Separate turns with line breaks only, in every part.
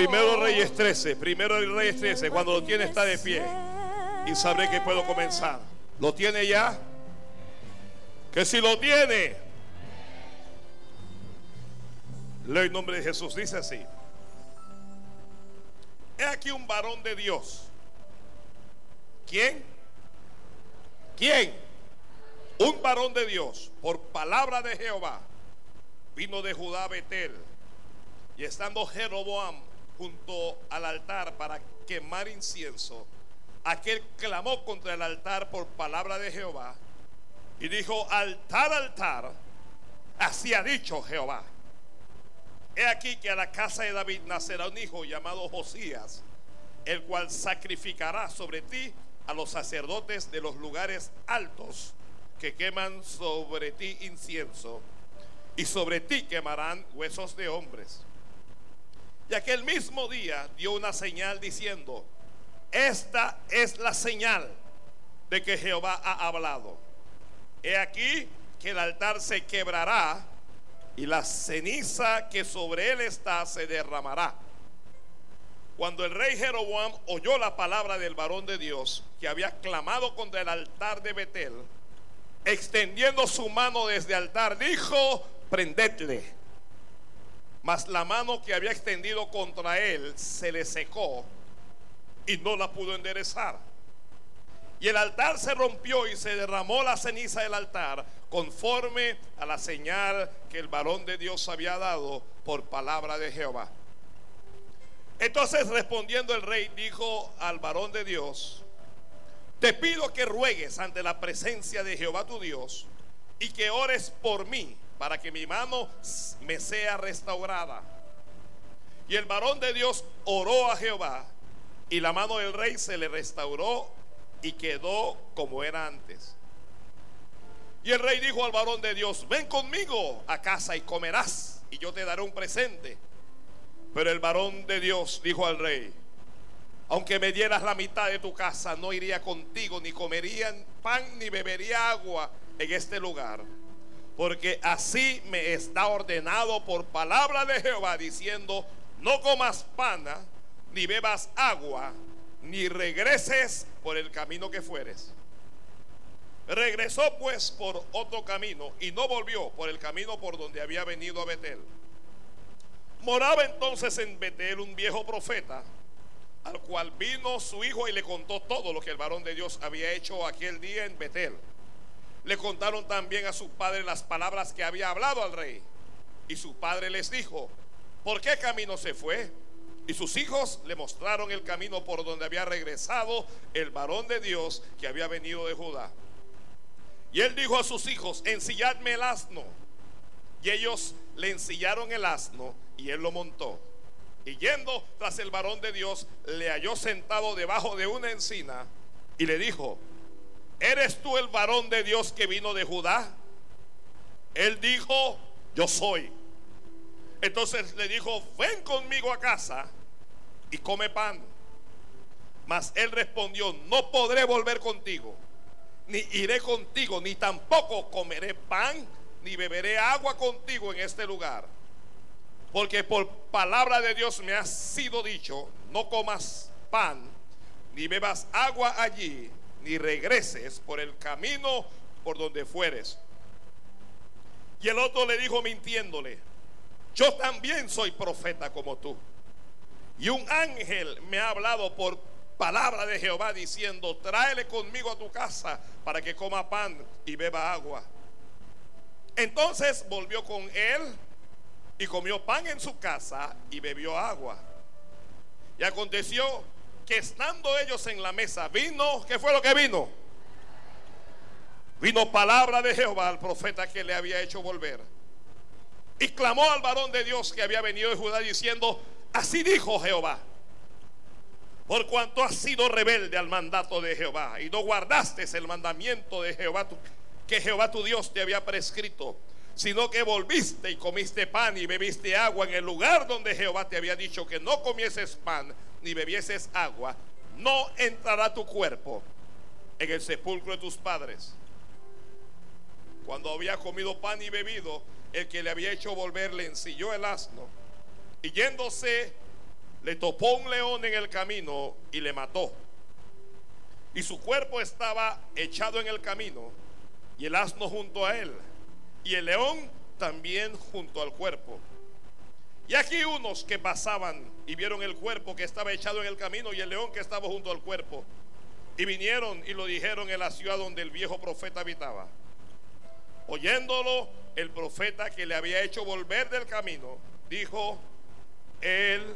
Primero Reyes 13, primero Reyes 13, cuando lo tiene está de pie y sabré que puedo comenzar. ¿Lo tiene ya? Que si lo tiene, leo el nombre de Jesús, dice así. He aquí un varón de Dios. ¿Quién? ¿Quién? Un varón de Dios, por palabra de Jehová, vino de Judá a Betel. Y estando Jeroboam junto al altar para quemar incienso, aquel clamó contra el altar por palabra de Jehová y dijo, altar, altar, así ha dicho Jehová. He aquí que a la casa de David nacerá un hijo llamado Josías, el cual sacrificará sobre ti a los sacerdotes de los lugares altos que queman sobre ti incienso, y sobre ti quemarán huesos de hombres. Y aquel mismo día dio una señal diciendo, esta es la señal de que Jehová ha hablado. He aquí que el altar se quebrará y la ceniza que sobre él está se derramará. Cuando el rey Jeroboam oyó la palabra del varón de Dios que había clamado contra el altar de Betel, extendiendo su mano desde el altar, dijo, prendedle. Mas la mano que había extendido contra él se le secó y no la pudo enderezar. Y el altar se rompió y se derramó la ceniza del altar conforme a la señal que el varón de Dios había dado por palabra de Jehová. Entonces respondiendo el rey dijo al varón de Dios, te pido que ruegues ante la presencia de Jehová tu Dios y que ores por mí para que mi mano me sea restaurada. Y el varón de Dios oró a Jehová y la mano del rey se le restauró y quedó como era antes. Y el rey dijo al varón de Dios, ven conmigo a casa y comerás y yo te daré un presente. Pero el varón de Dios dijo al rey, aunque me dieras la mitad de tu casa, no iría contigo, ni comería pan, ni bebería agua en este lugar. Porque así me está ordenado por palabra de Jehová, diciendo, no comas pana, ni bebas agua, ni regreses por el camino que fueres. Regresó pues por otro camino y no volvió por el camino por donde había venido a Betel. Moraba entonces en Betel un viejo profeta, al cual vino su hijo y le contó todo lo que el varón de Dios había hecho aquel día en Betel. Le contaron también a su padre las palabras que había hablado al rey. Y su padre les dijo, ¿por qué camino se fue? Y sus hijos le mostraron el camino por donde había regresado el varón de Dios que había venido de Judá. Y él dijo a sus hijos, ensilladme el asno. Y ellos le ensillaron el asno y él lo montó. Y yendo tras el varón de Dios, le halló sentado debajo de una encina y le dijo, ¿eres tú el varón de Dios que vino de Judá? Él dijo, yo soy. Entonces le dijo, ven conmigo a casa y come pan. Mas él respondió, no podré volver contigo, ni iré contigo, ni tampoco comeré pan, ni beberé agua contigo en este lugar. Porque por palabra de Dios me ha sido dicho, no comas pan, ni bebas agua allí, ni regreses por el camino por donde fueres. Y el otro le dijo mintiéndole, yo también soy profeta como tú. Y un ángel me ha hablado por palabra de Jehová diciendo, tráele conmigo a tu casa para que coma pan y beba agua. Entonces volvió con él y comió pan en su casa y bebió agua. Y aconteció que estando ellos en la mesa, vino, ¿qué fue lo que vino? Vino palabra de Jehová al profeta que le había hecho volver. Y clamó al varón de Dios que había venido de Judá diciendo, así dijo Jehová, por cuanto has sido rebelde al mandato de Jehová y no guardaste el mandamiento de Jehová que Jehová tu Dios te había prescrito, sino que volviste y comiste pan y bebiste agua en el lugar donde Jehová te había dicho que no comieses pan ni bebieses agua, no entrará tu cuerpo en el sepulcro de tus padres. Cuando había comido pan y bebido, el que le había hecho volver le ensilló el asno y yéndose le topó un león en el camino y le mató. Y su cuerpo estaba echado en el camino y el asno junto a él y el león también junto al cuerpo. Y aquí unos que pasaban y vieron el cuerpo que estaba echado en el camino y el león que estaba junto al cuerpo. Y vinieron y lo dijeron en la ciudad donde el viejo profeta habitaba. Oyéndolo, el profeta que le había hecho volver del camino, dijo, el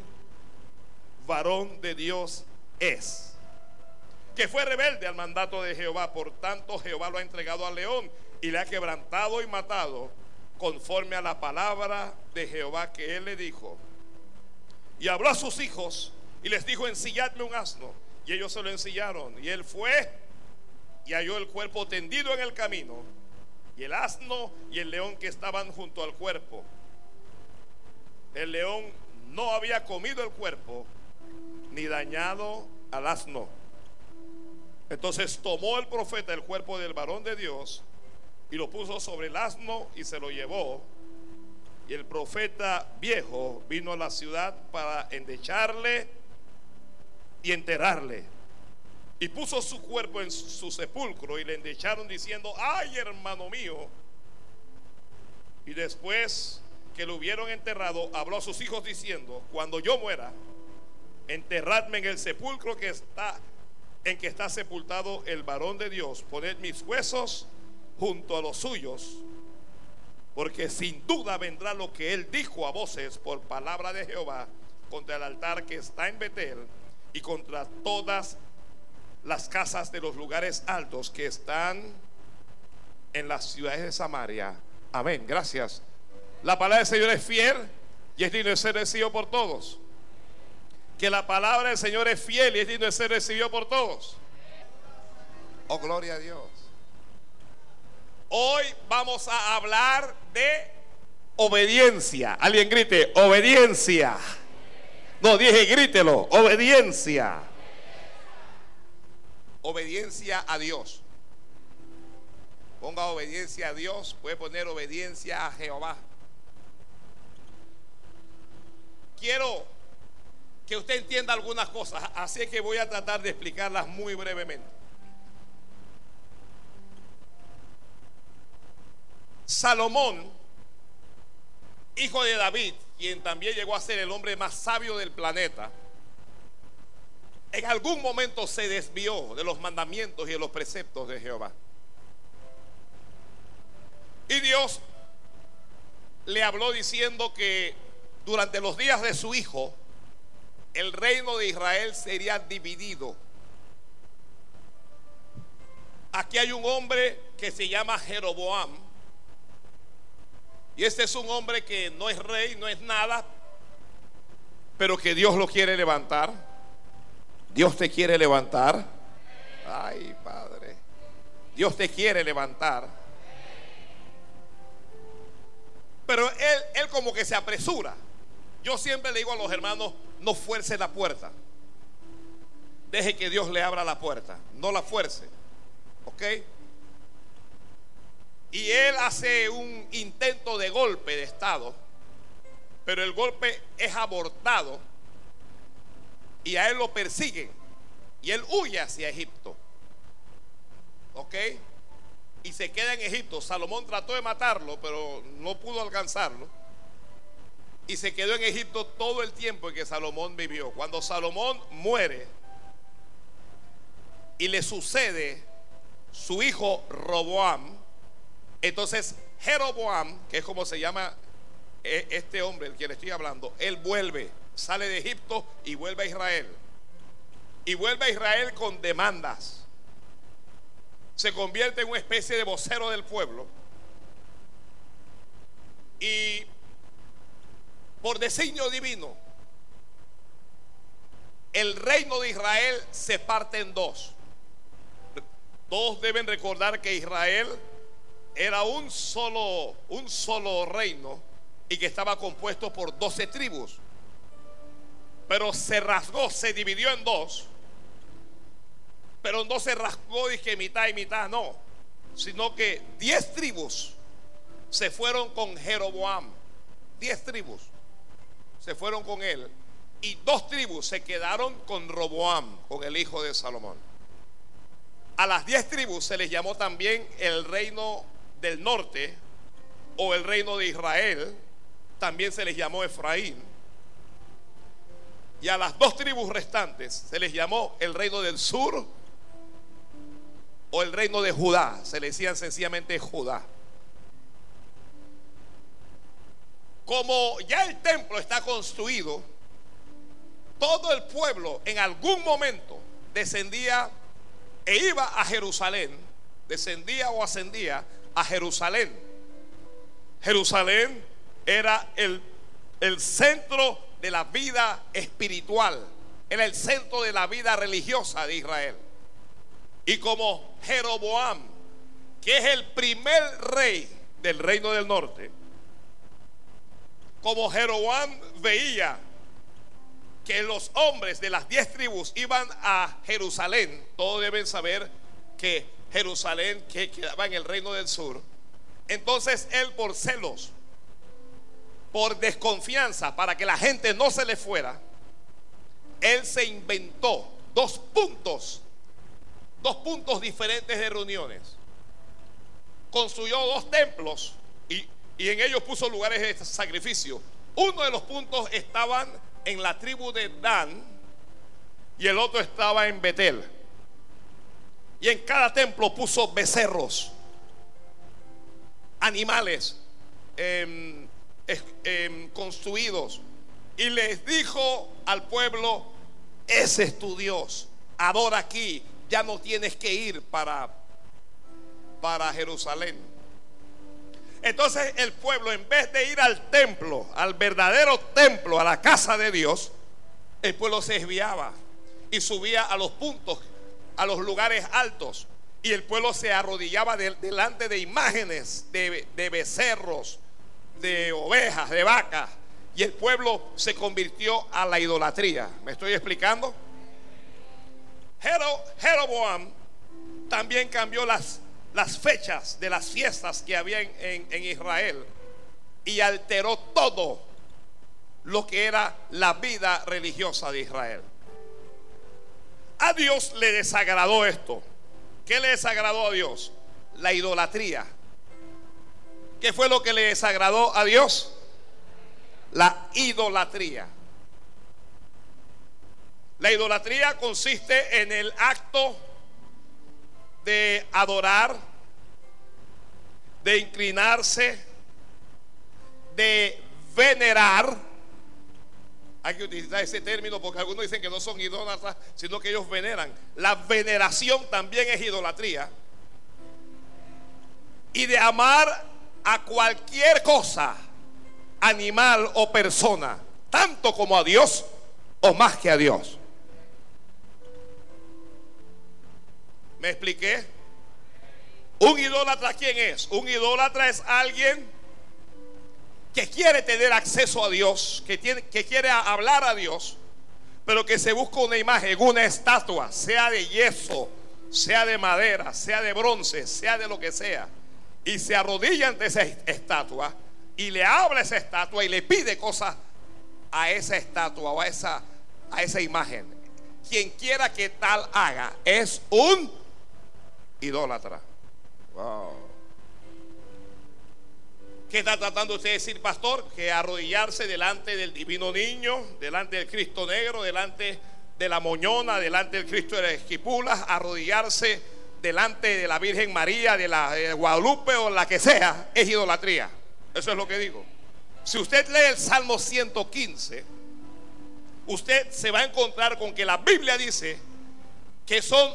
varón de Dios es. Que fue rebelde al mandato de Jehová, por tanto Jehová lo ha entregado al león y le ha quebrantado y matado conforme a la palabra de Jehová que él le dijo. Y habló a sus hijos y les dijo, ensilladme un asno. Y ellos se lo ensillaron. Y él fue y halló el cuerpo tendido en el camino. Y el asno y el león que estaban junto al cuerpo. El león no había comido el cuerpo ni dañado al asno. Entonces tomó el profeta el cuerpo del varón de Dios y lo puso sobre el asno y se lo llevó. Y el profeta viejo vino a la ciudad para endecharle y enterrarle. Y puso su cuerpo en su sepulcro y le endecharon diciendo, ay hermano mío. Y después que lo hubieron enterrado, habló a sus hijos diciendo, cuando yo muera, enterradme en el sepulcro que está en que está sepultado el varón de Dios, poned mis huesos junto a los suyos, porque sin duda vendrá lo que él dijo a voces por palabra de Jehová contra el altar que está en Betel y contra todas las casas de los lugares altos que están en las ciudades de Samaria. Amén, gracias. La palabra del Señor es fiel y es digno de ser recibido por todos. Que la palabra del Señor es fiel y es digno de ser recibido por todos. Oh, gloria a Dios. Hoy vamos a hablar de obediencia. Alguien grite, obediencia. No, dije grítelo, obediencia. Obediencia a Dios. Ponga obediencia a Dios, puede poner obediencia a Jehová. Quiero que usted entienda algunas cosas, así que voy a tratar de explicarlas muy brevemente. Salomón, hijo de David, quien también llegó a ser el hombre más sabio del planeta, en algún momento se desvió de los mandamientos y de los preceptos de Jehová. Y Dios le habló diciendo que durante los días de su hijo, el reino de Israel sería dividido. Aquí hay un hombre que se llama Jeroboam, y este es un hombre que no es rey, no es nada, pero que Dios lo quiere levantar. Dios te quiere levantar. Ay, Padre. Dios te quiere levantar. Pero él, él como que se apresura. Yo siempre le digo a los hermanos, no fuerce la puerta. Deje que Dios le abra la puerta. No la fuerce. ¿Ok? Y él hace un intento de golpe de Estado, pero el golpe es abortado y a él lo persiguen y él huye hacia Egipto. ¿Ok? Y se queda en Egipto. Salomón trató de matarlo, pero no pudo alcanzarlo. Y se quedó en Egipto todo el tiempo en que Salomón vivió. Cuando Salomón muere y le sucede su hijo Roboam, entonces, Jeroboam, que es como se llama eh, este hombre, el que le estoy hablando, él vuelve, sale de Egipto y vuelve a Israel. Y vuelve a Israel con demandas. Se convierte en una especie de vocero del pueblo. Y por designio divino, el reino de Israel se parte en dos. Todos deben recordar que Israel era un solo, un solo reino y que estaba compuesto por doce tribus. Pero se rasgó, se dividió en dos. Pero no se rasgó y que mitad y mitad, no. Sino que diez tribus se fueron con Jeroboam. Diez tribus se fueron con él. y dos tribus se quedaron con Roboam, con el hijo de Salomón. A las diez tribus se les llamó también el reino del norte o el reino de Israel, también se les llamó Efraín. Y a las dos tribus restantes se les llamó el reino del sur o el reino de Judá. Se le decían sencillamente Judá. Como ya el templo está construido, todo el pueblo en algún momento descendía e iba a Jerusalén, descendía o ascendía a Jerusalén. Jerusalén era el, el centro de la vida espiritual, era el centro de la vida religiosa de Israel. Y como Jeroboam, que es el primer rey del reino del norte, como Jeroboam veía que los hombres de las diez tribus iban a Jerusalén, todos deben saber que Jerusalén que quedaba en el reino del sur, entonces él por celos, por desconfianza, para que la gente no se le fuera, él se inventó dos puntos, dos puntos diferentes de reuniones. Construyó dos templos y, y en ellos puso lugares de sacrificio. Uno de los puntos estaban en la tribu de Dan y el otro estaba en Betel. Y en cada templo puso becerros, animales em, em, construidos. Y les dijo al pueblo, ese es tu Dios, adora aquí, ya no tienes que ir para, para Jerusalén. Entonces el pueblo, en vez de ir al templo, al verdadero templo, a la casa de Dios, el pueblo se desviaba y subía a los puntos, a los lugares altos. Y el pueblo se arrodillaba delante de imágenes de, becerros, de ovejas, de vacas. Y el pueblo se convirtió a la idolatría. ¿Me estoy explicando? Jeroboam también cambió las fechas de las fiestas que había en, Israel y alteró todo lo que era la vida religiosa de Israel. A Dios le desagradó esto. ¿Qué le desagradó a Dios? La idolatría. ¿Qué fue lo que le desagradó a Dios? La idolatría. La idolatría consiste en el acto de adorar, de inclinarse, de venerar. Hay que utilizar ese término porque algunos dicen que no son idólatras, sino que ellos veneran. La veneración también es idolatría. Y de amar a cualquier cosa, animal o persona, tanto como a Dios o más que a Dios. ¿Me expliqué? Un idólatra, ¿quién es? Un idólatra es alguien que quiere tener acceso a Dios, que, quiere hablar a Dios, pero que se busca una imagen, una estatua, sea de yeso, sea de madera, sea de bronce, sea de lo que sea, y se arrodilla ante esa estatua y le habla a esa estatua y le pide cosas a esa estatua o a esa, a esa imagen. Quien quiera que tal haga es un idólatra. Wow. ¿Qué está tratando usted de decir, pastor? Que arrodillarse delante del divino niño, delante del Cristo negro, delante de la moñona, delante del Cristo de las esquipulas, arrodillarse delante de la Virgen María, de la Guadalupe o la que sea, es idolatría. Eso es lo que digo. Si usted lee el Salmo 115, usted se va a encontrar con que la Biblia dice que son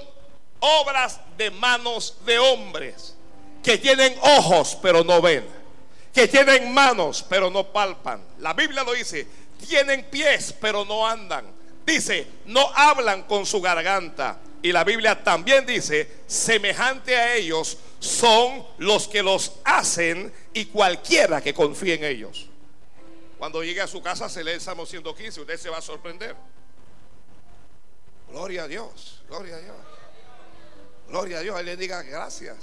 obras de manos de hombres que tienen ojos pero no ven, que tienen manos pero no palpan. La Biblia lo dice, tienen pies pero no andan. Dice, no hablan con su garganta. Y la Biblia también dice, semejante a ellos son los que los hacen y cualquiera que confíe en ellos. Cuando llegue a su casa se lee el Salmo 115, usted se va a sorprender. Gloria a Dios, gloria a Dios. Gloria a Dios, Él le diga gracias.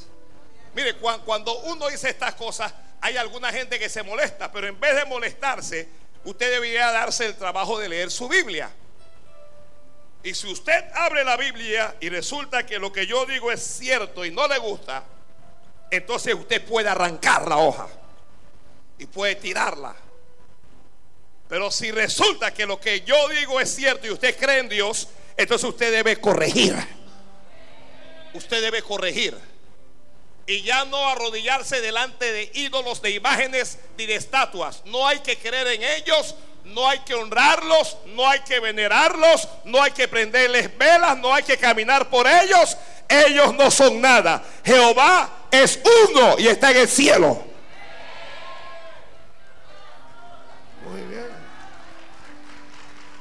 Mire, cuando uno dice estas cosas, hay alguna gente que se molesta, pero en vez de molestarse, usted debería darse el trabajo de leer su Biblia. Y si usted abre la Biblia y resulta que lo que yo digo es cierto y no le gusta, entonces usted puede arrancar la hoja y puede tirarla. Pero si resulta que lo que yo digo es cierto y usted cree en Dios, entonces usted debe corregir. Usted debe corregir. Y ya no arrodillarse delante de ídolos, de imágenes ni de estatuas. No hay que creer en ellos, no hay que honrarlos, no hay que venerarlos, no hay que prenderles velas, no hay que caminar por ellos. Ellos no son nada. Jehová es uno y está en el cielo. Muy bien.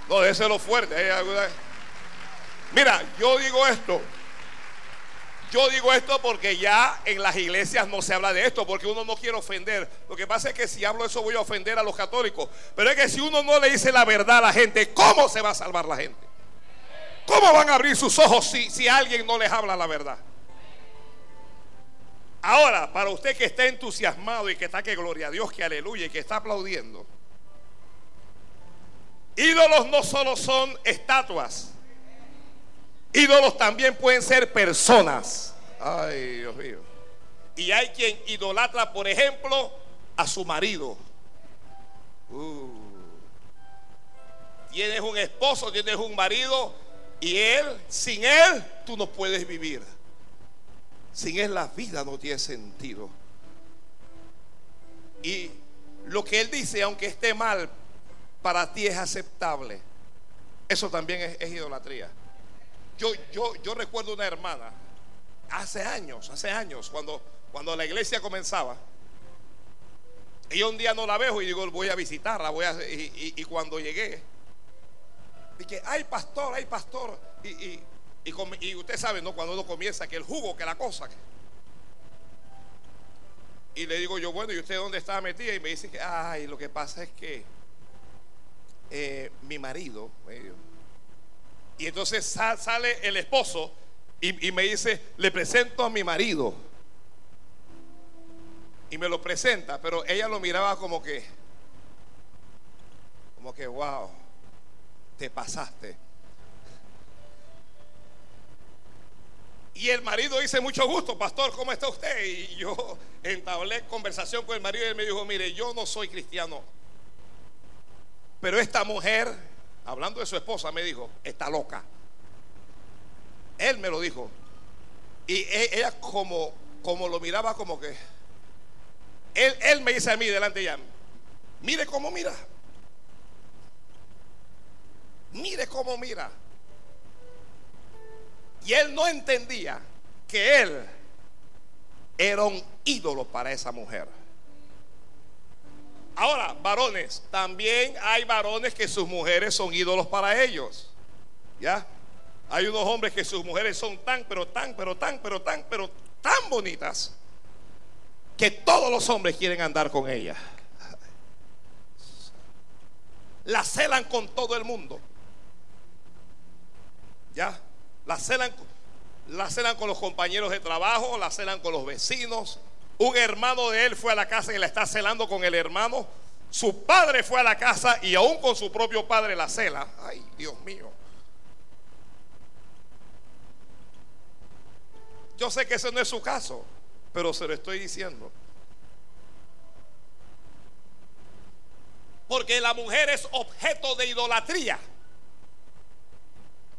No, ese es lo fuerte. Mira, yo digo esto. Yo digo esto porque ya en las iglesias no se habla de esto, porque uno no quiere ofender. Lo que pasa es que si hablo eso voy a ofender a los católicos. Pero es que si uno no le dice la verdad a la gente, ¿cómo se va a salvar la gente? ¿Cómo van a abrir sus ojos si, si alguien no les habla la verdad? Ahora, para usted que está entusiasmado y que está que gloria a Dios, que aleluya y que está aplaudiendo, ídolos no solo son estatuas, ídolos también pueden ser personas. Ay, Dios mío. Y hay quien idolatra, por ejemplo, a su marido. Uh. Tienes un esposo, tienes un marido y él, sin él, tú no puedes vivir. Sin él la vida no tiene sentido. Y lo que él dice, aunque esté mal, para ti es aceptable. Eso también es, idolatría. Yo, yo, yo recuerdo una hermana, hace años, hace años, cuando, cuando la iglesia comenzaba. Y un día no la veo y digo, voy a visitarla. Voy a, y, cuando llegué, dije, ay pastor, ay pastor. Y, y, usted sabe, ¿no? Cuando uno comienza, que el jugo, que la cosa. Y le digo yo, bueno, ¿y usted dónde estaba metida? Y me dice que, ay, lo que pasa es que eh, mi marido, y entonces sale el esposo y, me dice, le presento a mi marido. Y me lo presenta, pero ella lo miraba como que, como que, wow, te pasaste. Y el marido dice, mucho gusto, pastor, ¿cómo está usted? Y yo entablé conversación con el marido y él me dijo, mire, yo no soy cristiano. Pero esta mujer, hablando de su esposa, me dijo, está loca. Él me lo dijo. Y ella como, como lo miraba como que... Él, él me dice a mí delante de ella, mire cómo mira. Mire cómo mira. Y él no entendía que él era un ídolo para esa mujer. Ahora, varones, también hay varones que sus mujeres son ídolos para ellos. ¿Ya? Hay unos hombres que sus mujeres son tan, pero tan, pero tan, pero tan, pero tan bonitas que todos los hombres quieren andar con ellas. La celan con todo el mundo. ¿Ya? La celan, la celan con los compañeros de trabajo, la celan con los vecinos. Un hermano de él fue a la casa y la está celando con el hermano. Su padre fue a la casa y aún con su propio padre la cela. Ay, Dios mío. Yo sé que ese no es su caso, pero se lo estoy diciendo. Porque la mujer es objeto de idolatría.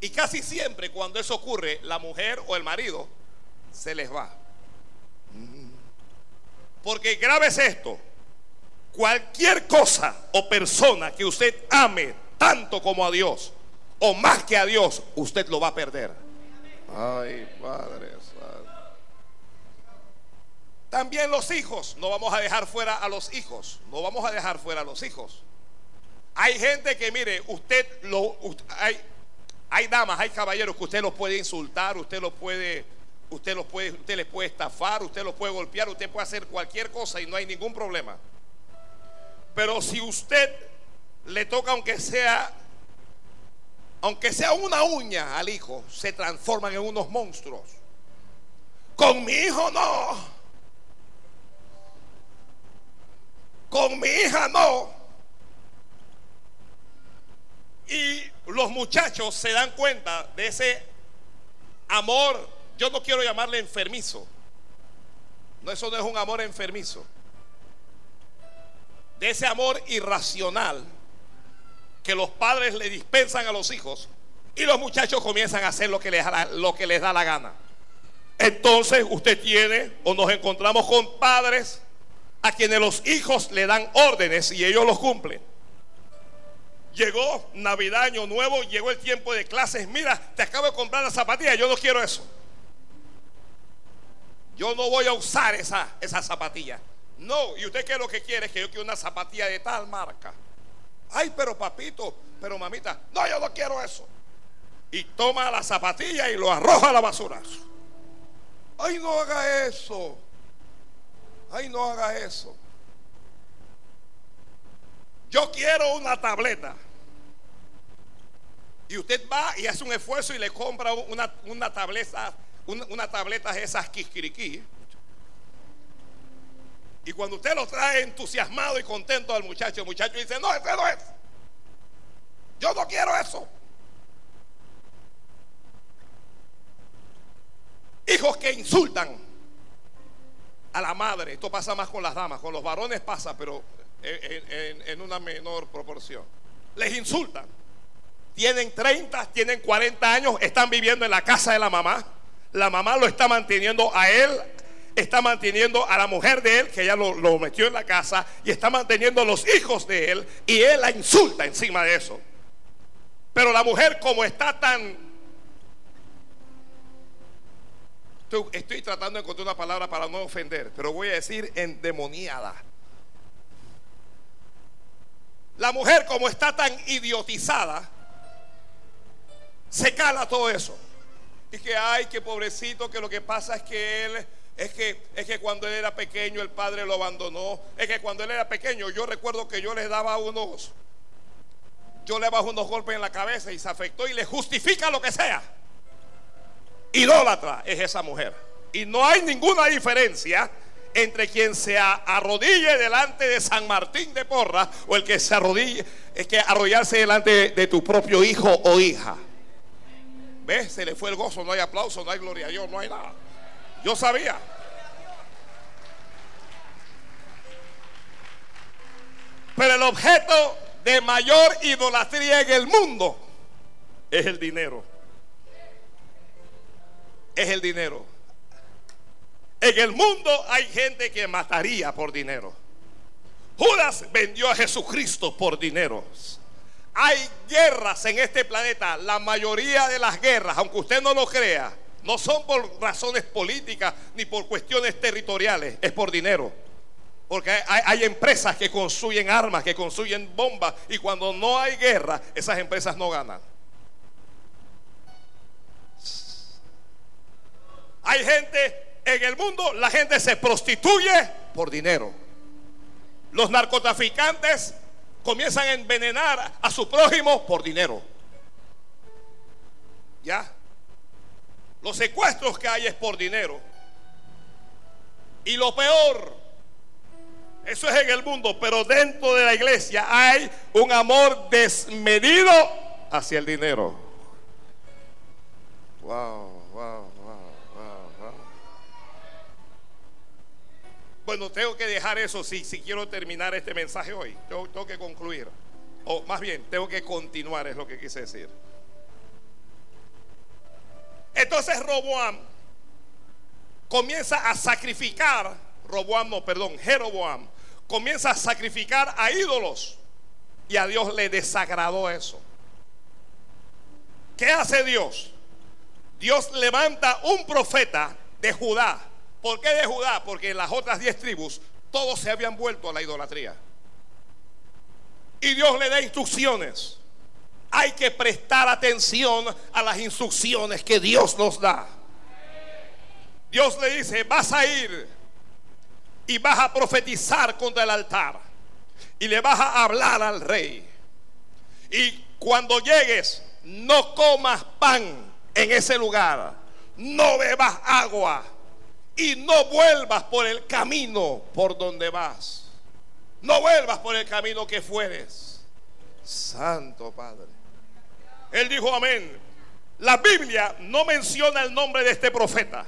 Y casi siempre cuando eso ocurre, la mujer o el marido se les va. Porque grave es esto. Cualquier cosa o persona que usted ame tanto como a Dios o más que a Dios, usted lo va a perder. Ay, Padre. También los hijos, no vamos a dejar fuera a los hijos, no vamos a dejar fuera a los hijos. Hay gente que, mire, usted lo, hay, hay damas, hay caballeros que usted los puede insultar, usted los puede, usted los puede, usted les puede estafar, usted los puede golpear, usted puede hacer cualquier cosa y no hay ningún problema. Pero si usted le toca aunque sea aunque sea una uña al hijo, se transforman en unos monstruos. Con mi hijo no. Con mi hija no. Y los muchachos se dan cuenta de ese amor, yo no quiero llamarle enfermizo. No, eso no es un amor enfermizo. De ese amor irracional que los padres le dispensan a los hijos y los muchachos comienzan a hacer lo que les, lo que les da la gana. Entonces usted tiene o nos encontramos con padres a quienes los hijos le dan órdenes y ellos los cumplen. Llegó Navidad, Año Nuevo, llegó el tiempo de clases. Mira, te acabo de comprar la zapatilla, yo no quiero eso. Yo no voy a usar esa, esa zapatilla. No, y usted qué es lo que quiere, que yo quiero una zapatilla de tal marca. Ay, pero papito, pero mamita, no, yo no quiero eso. Y toma la zapatilla y lo arroja a la basura. Ay, no haga eso. Ay, no haga eso. Yo quiero una tableta. Y usted va y hace un esfuerzo y le compra una, una tableta, una, tableta de esas quisquiriquí. Y cuando usted lo trae entusiasmado y contento al muchacho, el muchacho dice, no, ese no es. Yo no quiero eso. Hijos que insultan a la madre. Esto pasa más con las damas. Con los varones pasa, pero en, una menor proporción. Les insultan. Tienen 30, tienen 40 años, están viviendo en la casa de la mamá. La mamá lo está manteniendo a él, está manteniendo a la mujer de él, que ya lo, metió en la casa, y está manteniendo a los hijos de él, y él la insulta encima de eso. Pero la mujer, como está tan Estoy tratando de encontrar una palabra para no ofender, pero voy a decir endemoniada. La mujer como está tan idiotizada, se cala todo eso. Que ay, que pobrecito, que lo que pasa es que él es que es que cuando él era pequeño el padre lo abandonó, es que cuando él era pequeño yo recuerdo que yo le daba unos yo le bajo unos golpes en la cabeza y se afectó y le justifica lo que sea idólatra es esa mujer. Y no hay ninguna diferencia entre quien se arrodille delante de San Martín de Porra o el que se arrodille, es que arrodillarse delante de, tu propio hijo o hija. ¿Ves? Se le fue el gozo, no hay aplauso, no hay gloria a Dios, no hay nada. Yo sabía. Pero el objeto de mayor idolatría en el mundo es el dinero es el dinero. En el mundo hay gente que mataría por dinero. Judas vendió a Jesucristo por dinero. Hay guerras en este planeta. La mayoría de las guerras, aunque usted no lo crea, no son por razones políticas ni por cuestiones territoriales, es por dinero. Porque hay, empresas que construyen armas, que construyen bombas, y cuando no hay guerra, esas empresas no ganan. Hay gente en el mundo, la gente se prostituye por dinero. Los narcotraficantes comienzan a envenenar a su prójimo por dinero. ¿Ya? Los secuestros que hay es por dinero. Y lo peor, eso es en el mundo, pero dentro de la iglesia hay un amor desmedido hacia el dinero. Wow, wow. Bueno, tengo que dejar eso si, si quiero terminar este mensaje hoy. Tengo, tengo que concluir. O más bien, tengo que continuar, es lo que quise decir. Entonces Roboam comienza a sacrificar, Roboam no, perdón, Jeroboam, comienza a sacrificar a ídolos. Y a Dios le desagradó eso. ¿Qué hace Dios? Dios levanta un profeta de Judá ¿Por qué de Judá? Porque en las otras diez tribus todos se habían vuelto a la idolatría. Y Dios le da instrucciones. Hay que prestar atención a las instrucciones que Dios nos da. Dios le dice, vas a ir y vas a profetizar contra el altar. Y le vas a hablar al rey. Y cuando llegues, no comas pan en ese lugar. No bebas agua y no vuelvas por el camino por donde vas. No vuelvas por el camino que fueres. Santo Padre. Él dijo amén. La Biblia no menciona el nombre de este profeta.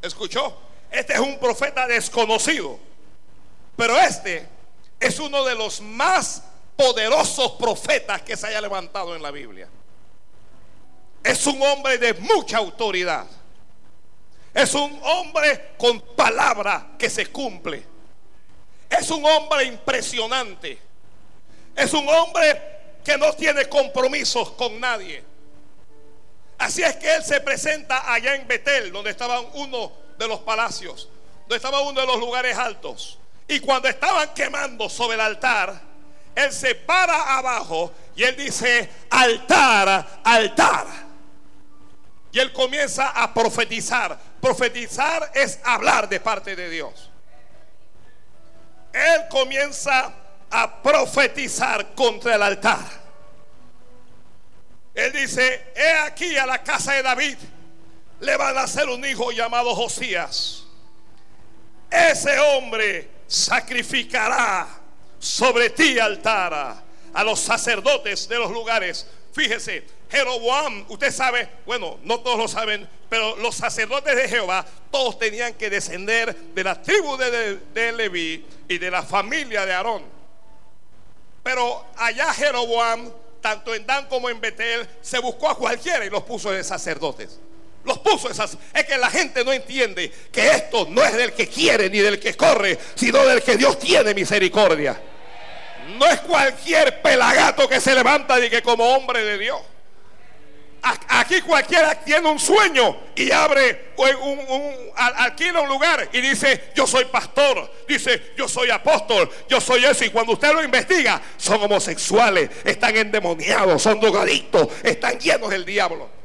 ¿Escuchó? Este es un profeta desconocido. Pero este es uno de los más poderosos profetas que se haya levantado en la Biblia. Es un hombre de mucha autoridad. Es un hombre con palabra que se cumple. Es un hombre impresionante. Es un hombre que no tiene compromisos con nadie. Así es que él se presenta allá en Betel, donde estaba uno de los palacios, donde estaba uno de los lugares altos. Y cuando estaban quemando sobre el altar, él se para abajo y él dice, altar, altar. Y él comienza a profetizar. Profetizar es hablar de parte de Dios. Él comienza a profetizar contra el altar. Él dice, he aquí a la casa de David le van a hacer un hijo llamado Josías. Ese hombre sacrificará sobre ti altar a los sacerdotes de los lugares. Fíjese, Jeroboam, usted sabe, bueno, no todos lo saben, pero los sacerdotes de Jehová, todos tenían que descender de la tribu de, de Leví y de la familia de Aarón. Pero allá Jeroboam, tanto en Dan como en Betel, se buscó a cualquiera y los puso de sacerdotes. Los puso esas. Es que la gente no entiende que esto no es del que quiere ni del que corre, sino del que Dios tiene misericordia. No es cualquier pelagato que se levanta y que como hombre de Dios. Aquí cualquiera tiene un sueño y abre un, alquila un lugar y dice, yo soy pastor, dice, yo soy apóstol, yo soy eso. Y cuando usted lo investiga, son homosexuales, están endemoniados, son drogadictos, están llenos del diablo.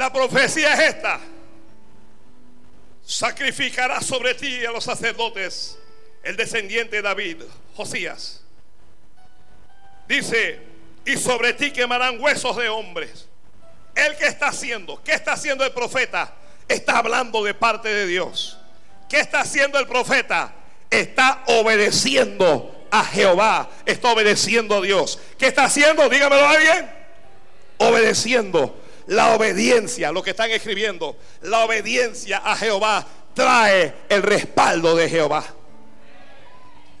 La profecía es esta. Sacrificará sobre ti a los sacerdotes el descendiente de David, Josías. Dice, y sobre ti quemarán huesos de hombres. ¿El que está haciendo? ¿Qué está haciendo el profeta? Está hablando de parte de Dios. ¿Qué está haciendo el profeta? Está obedeciendo a Jehová. Está obedeciendo a Dios. ¿Qué está haciendo? Dígamelo alguien. Obedeciendo la obediencia, lo que están escribiendo, la obediencia a Jehová trae el respaldo de Jehová.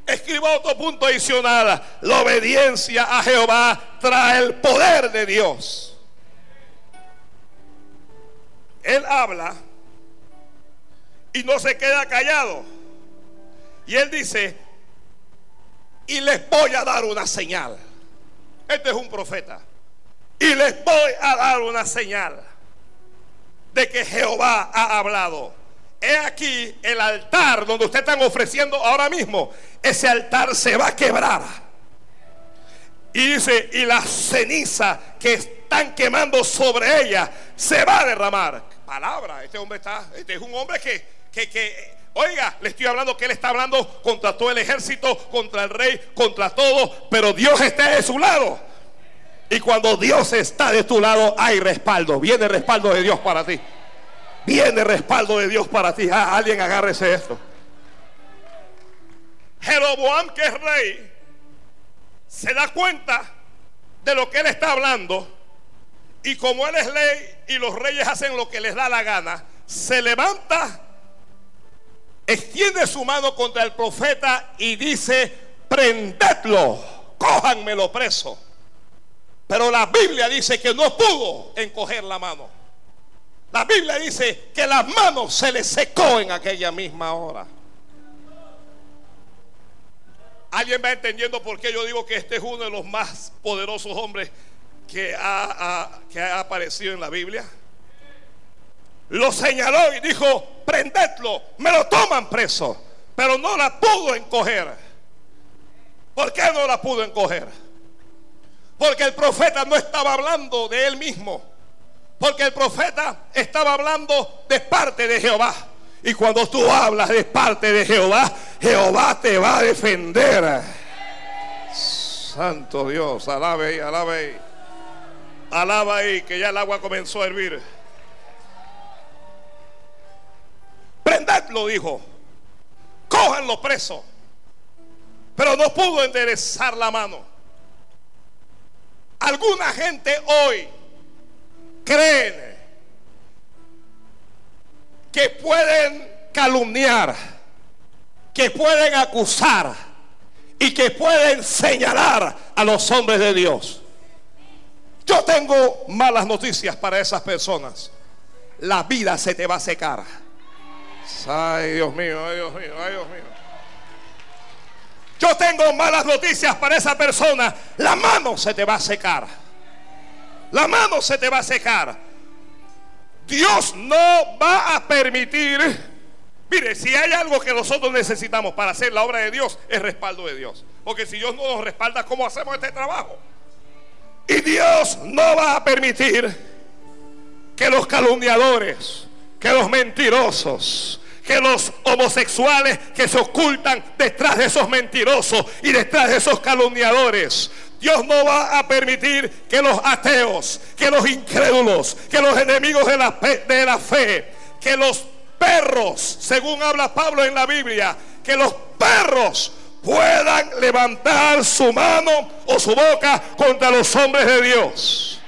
Escriba otro punto adicional. La obediencia a Jehová trae el poder de Dios. Él habla y no se queda callado. Y él dice, y les voy a dar una señal. Este es un profeta. Y les voy a dar una señal de que Jehová ha hablado. He aquí el altar donde ustedes están ofreciendo ahora mismo. Ese altar se va a quebrar. Y dice, y la ceniza que están quemando sobre ella se va a derramar. Palabra, este hombre está, este es un hombre que, que, que Oiga, le estoy hablando que él está hablando contra todo el ejército, contra el rey, contra todo, pero Dios está de su lado. Y cuando Dios está de tu lado, hay respaldo. Viene respaldo de Dios para ti. Viene respaldo de Dios para ti. Ah, alguien agárrese esto. Jeroboam, que es rey, se da cuenta de lo que él está hablando. Y como él es ley y los reyes hacen lo que les da la gana, se levanta, extiende su mano contra el profeta y dice: Prendedlo, cójanmelo preso. Pero la Biblia dice que no pudo encoger la mano. La Biblia dice que las manos se le secó en aquella misma hora. ¿Alguien va entendiendo por qué yo digo que este es uno de los más poderosos hombres que ha, que ha aparecido en la Biblia? Lo señaló y dijo, prendedlo, me lo toman preso, pero no la pudo encoger. ¿Por qué no la pudo encoger? Porque el profeta no estaba hablando de él mismo. Porque el profeta estaba hablando de parte de Jehová. Y cuando tú hablas de parte de Jehová, Jehová te va a defender. Santo Dios, alabe y alabe. Alaba ahí que ya el agua comenzó a hervir. lo dijo, cójanlo preso. Pero no pudo enderezar la mano. Alguna gente hoy creen que pueden calumniar, que pueden acusar y que pueden señalar a los hombres de Dios. Yo tengo malas noticias para esas personas. La vida se te va a secar. Ay, Dios mío, ay, Dios mío, ay, Dios mío. Yo tengo malas noticias para esa persona. La mano se te va a secar. La mano se te va a secar. Dios no va a permitir. Mire, si hay algo que nosotros necesitamos para hacer la obra de Dios, es respaldo de Dios. Porque si Dios no nos respalda, ¿cómo hacemos este trabajo? Y Dios no va a permitir que los calumniadores, que los mentirosos, que los homosexuales que se ocultan detrás de esos mentirosos y detrás de esos calumniadores. Dios no va a permitir que los ateos, que los incrédulos, que los enemigos de la, de la fe, que los perros, según habla Pablo en la Biblia, que los perros puedan levantar su mano o su boca contra los hombres de Dios.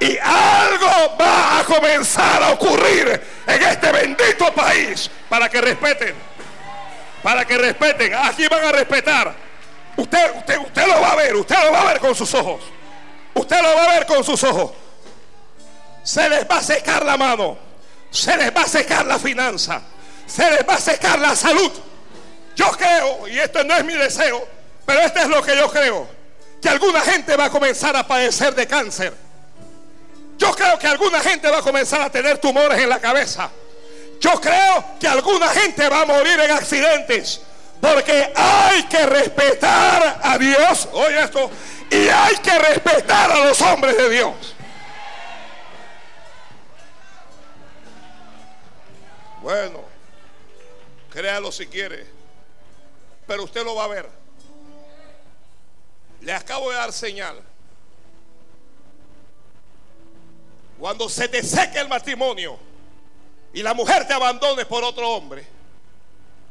Y algo va a comenzar a ocurrir en este bendito país para que respeten. Para que respeten. Aquí van a respetar. Usted, usted, usted lo va a ver. Usted lo va a ver con sus ojos. Usted lo va a ver con sus ojos. Se les va a secar la mano. Se les va a secar la finanza. Se les va a secar la salud. Yo creo, y esto no es mi deseo, pero esto es lo que yo creo, que alguna gente va a comenzar a padecer de cáncer yo creo que alguna gente va a comenzar a tener tumores en la cabeza. Yo creo que alguna gente va a morir en accidentes. Porque hay que respetar a Dios. Oye esto. Y hay que respetar a los hombres de Dios. Bueno, créalo si quiere. Pero usted lo va a ver. Le acabo de dar señal. Cuando se te seque el matrimonio y la mujer te abandone por otro hombre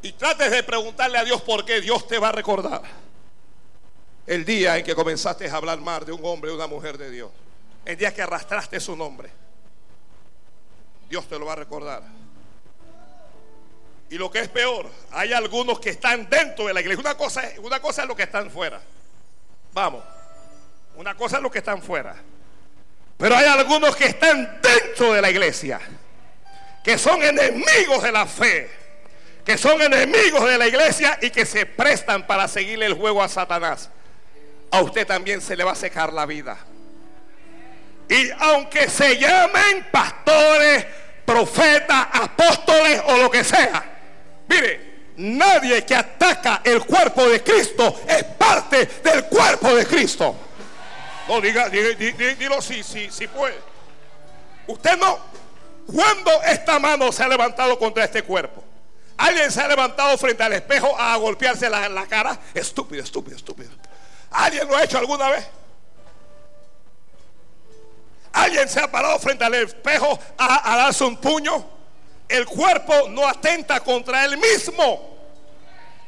y trates de preguntarle a Dios por qué, Dios te va a recordar el día en que comenzaste a hablar mal de un hombre y una mujer de Dios. El día que arrastraste su nombre. Dios te lo va a recordar. Y lo que es peor, hay algunos que están dentro de la iglesia. Una cosa, una cosa es lo que están fuera. Vamos. Una cosa es lo que están fuera. Pero hay algunos que están dentro de la iglesia, que son enemigos de la fe, que son enemigos de la iglesia y que se prestan para seguirle el juego a Satanás. A usted también se le va a secar la vida. Y aunque se llamen pastores, profetas, apóstoles o lo que sea, mire, nadie que ataca el cuerpo de Cristo es parte del cuerpo de Cristo. No, diga, diga, dilo si, si, si puede. Usted no. ¿Cuándo esta mano se ha levantado contra este cuerpo? ¿Alguien se ha levantado frente al espejo a golpearse la, cara? Estúpido, estúpido, estúpido. ¿Alguien lo ha hecho alguna vez? ¿Alguien se ha parado frente al espejo a, a darse un puño? El cuerpo no atenta contra él mismo.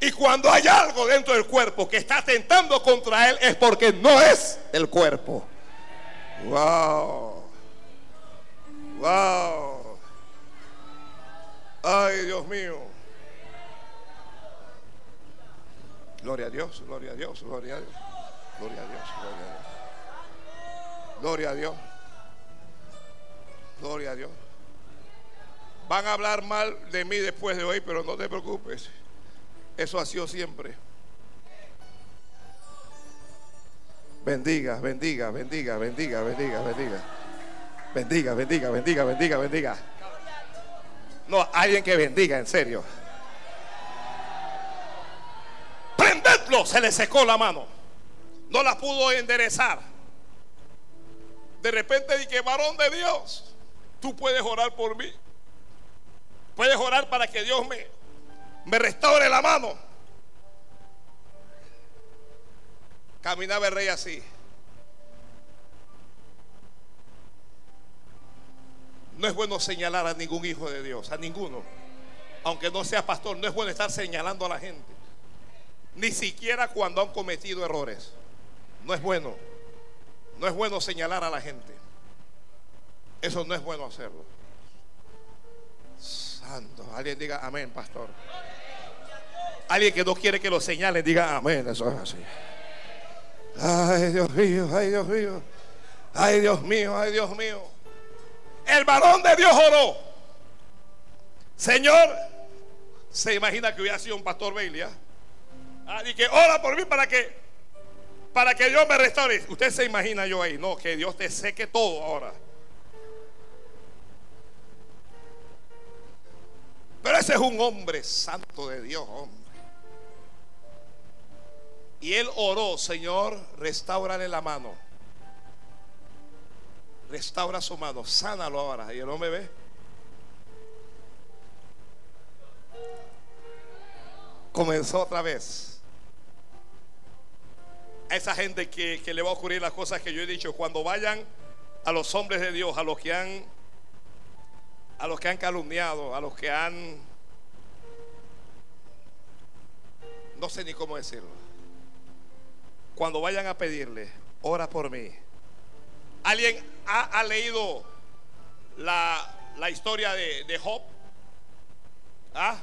Y cuando hay algo dentro del cuerpo que está atentando contra él es porque no es el cuerpo. Wow. Wow. Ay, Dios mío. Gloria a Dios, gloria a Dios, gloria a Dios. Gloria a Dios, gloria a Dios. Gloria a Dios. Gloria a Dios. Van a hablar mal de mí después de hoy, pero no te preocupes. Eso ha sido siempre. Bendiga, bendiga, bendiga, bendiga, bendiga, bendiga. Bendiga, bendiga, bendiga, bendiga, bendiga. No, alguien que bendiga, en serio. Prendedlo, se le secó la mano. No la pudo enderezar. De repente dije, varón de Dios, tú puedes orar por mí. Puedes orar para que Dios me me restaure la mano. Caminaba el rey así. No es bueno señalar a ningún hijo de Dios, a ninguno. aunque no sea pastor, no es bueno estar señalando a la gente. Ni siquiera cuando han cometido errores. No es bueno. No es bueno señalar a la gente. Eso no es bueno hacerlo. Santo. Alguien diga amén, pastor. Alguien que no quiere que lo señalen, diga amén. Eso es así. Ay, Dios mío, ay, Dios mío. Ay, Dios mío, ay, Dios mío. El varón de Dios oró. Señor, se imagina que hubiera sido un pastor Belia. Ah, y que ora por mí para que para que Dios me restaure. Usted se imagina yo ahí, no, que Dios te seque todo ahora. Pero ese es un hombre santo de Dios, hombre. Y él oró, Señor, restaurale la mano. Restaura su mano, sánalo ahora. Y el hombre ve. Comenzó otra vez. A esa gente que, que le va a ocurrir las cosas que yo he dicho, cuando vayan a los hombres de Dios, a los que han a los que han calumniado, a los que han no sé ni cómo decirlo. Cuando vayan a pedirle, ora por mí. ¿Alguien ha, leído la, la historia de, Job? ¿Ah?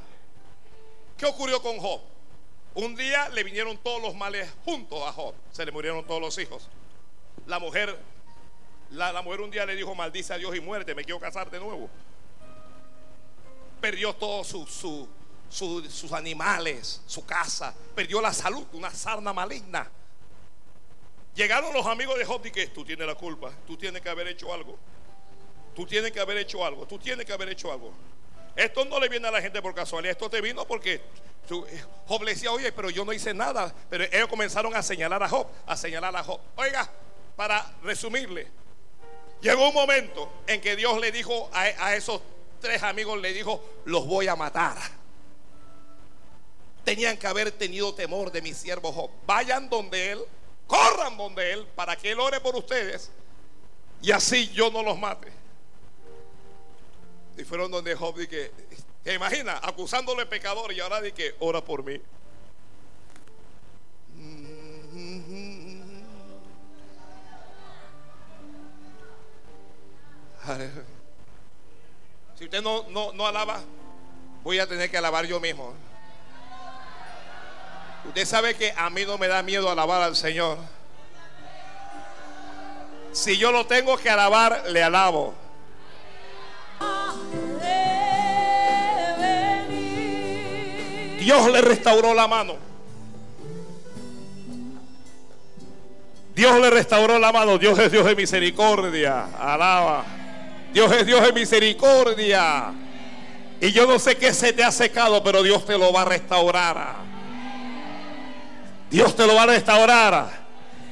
¿Qué ocurrió con Job? Un día le vinieron todos los males juntos a Job. Se le murieron todos los hijos. La mujer, la, la mujer un día le dijo, maldice a Dios y muerte, me quiero casar de nuevo. Perdió todo su, su, sus animales, su casa, perdió la salud, una sarna maligna. Llegaron los amigos de Job y que tú tienes la culpa, tú tienes que haber hecho algo. Tú tienes que haber hecho algo, tú tienes que haber hecho algo. Esto no le viene a la gente por casualidad, esto te vino porque Job le decía, oye, pero yo no hice nada. Pero ellos comenzaron a señalar a Job, a señalar a Job. Oiga, para resumirle, llegó un momento en que Dios le dijo a, a esos tres amigos, le dijo, los voy a matar tenían que haber tenido temor de mi siervo Job. Vayan donde él, corran donde él, para que él ore por ustedes y así yo no los mate. Y fueron donde Job y que, ¿te imagina? Acusándole pecador y ahora di que ora por mí. Si usted no, no, no alaba, voy a tener que alabar yo mismo. Usted sabe que a mí no me da miedo alabar al Señor. Si yo lo tengo que alabar, le alabo. Dios le restauró la mano. Dios le restauró la mano. Dios es Dios de misericordia. Alaba. Dios es Dios de misericordia. Y yo no sé qué se te ha secado, pero Dios te lo va a restaurar. Dios te lo va a restaurar.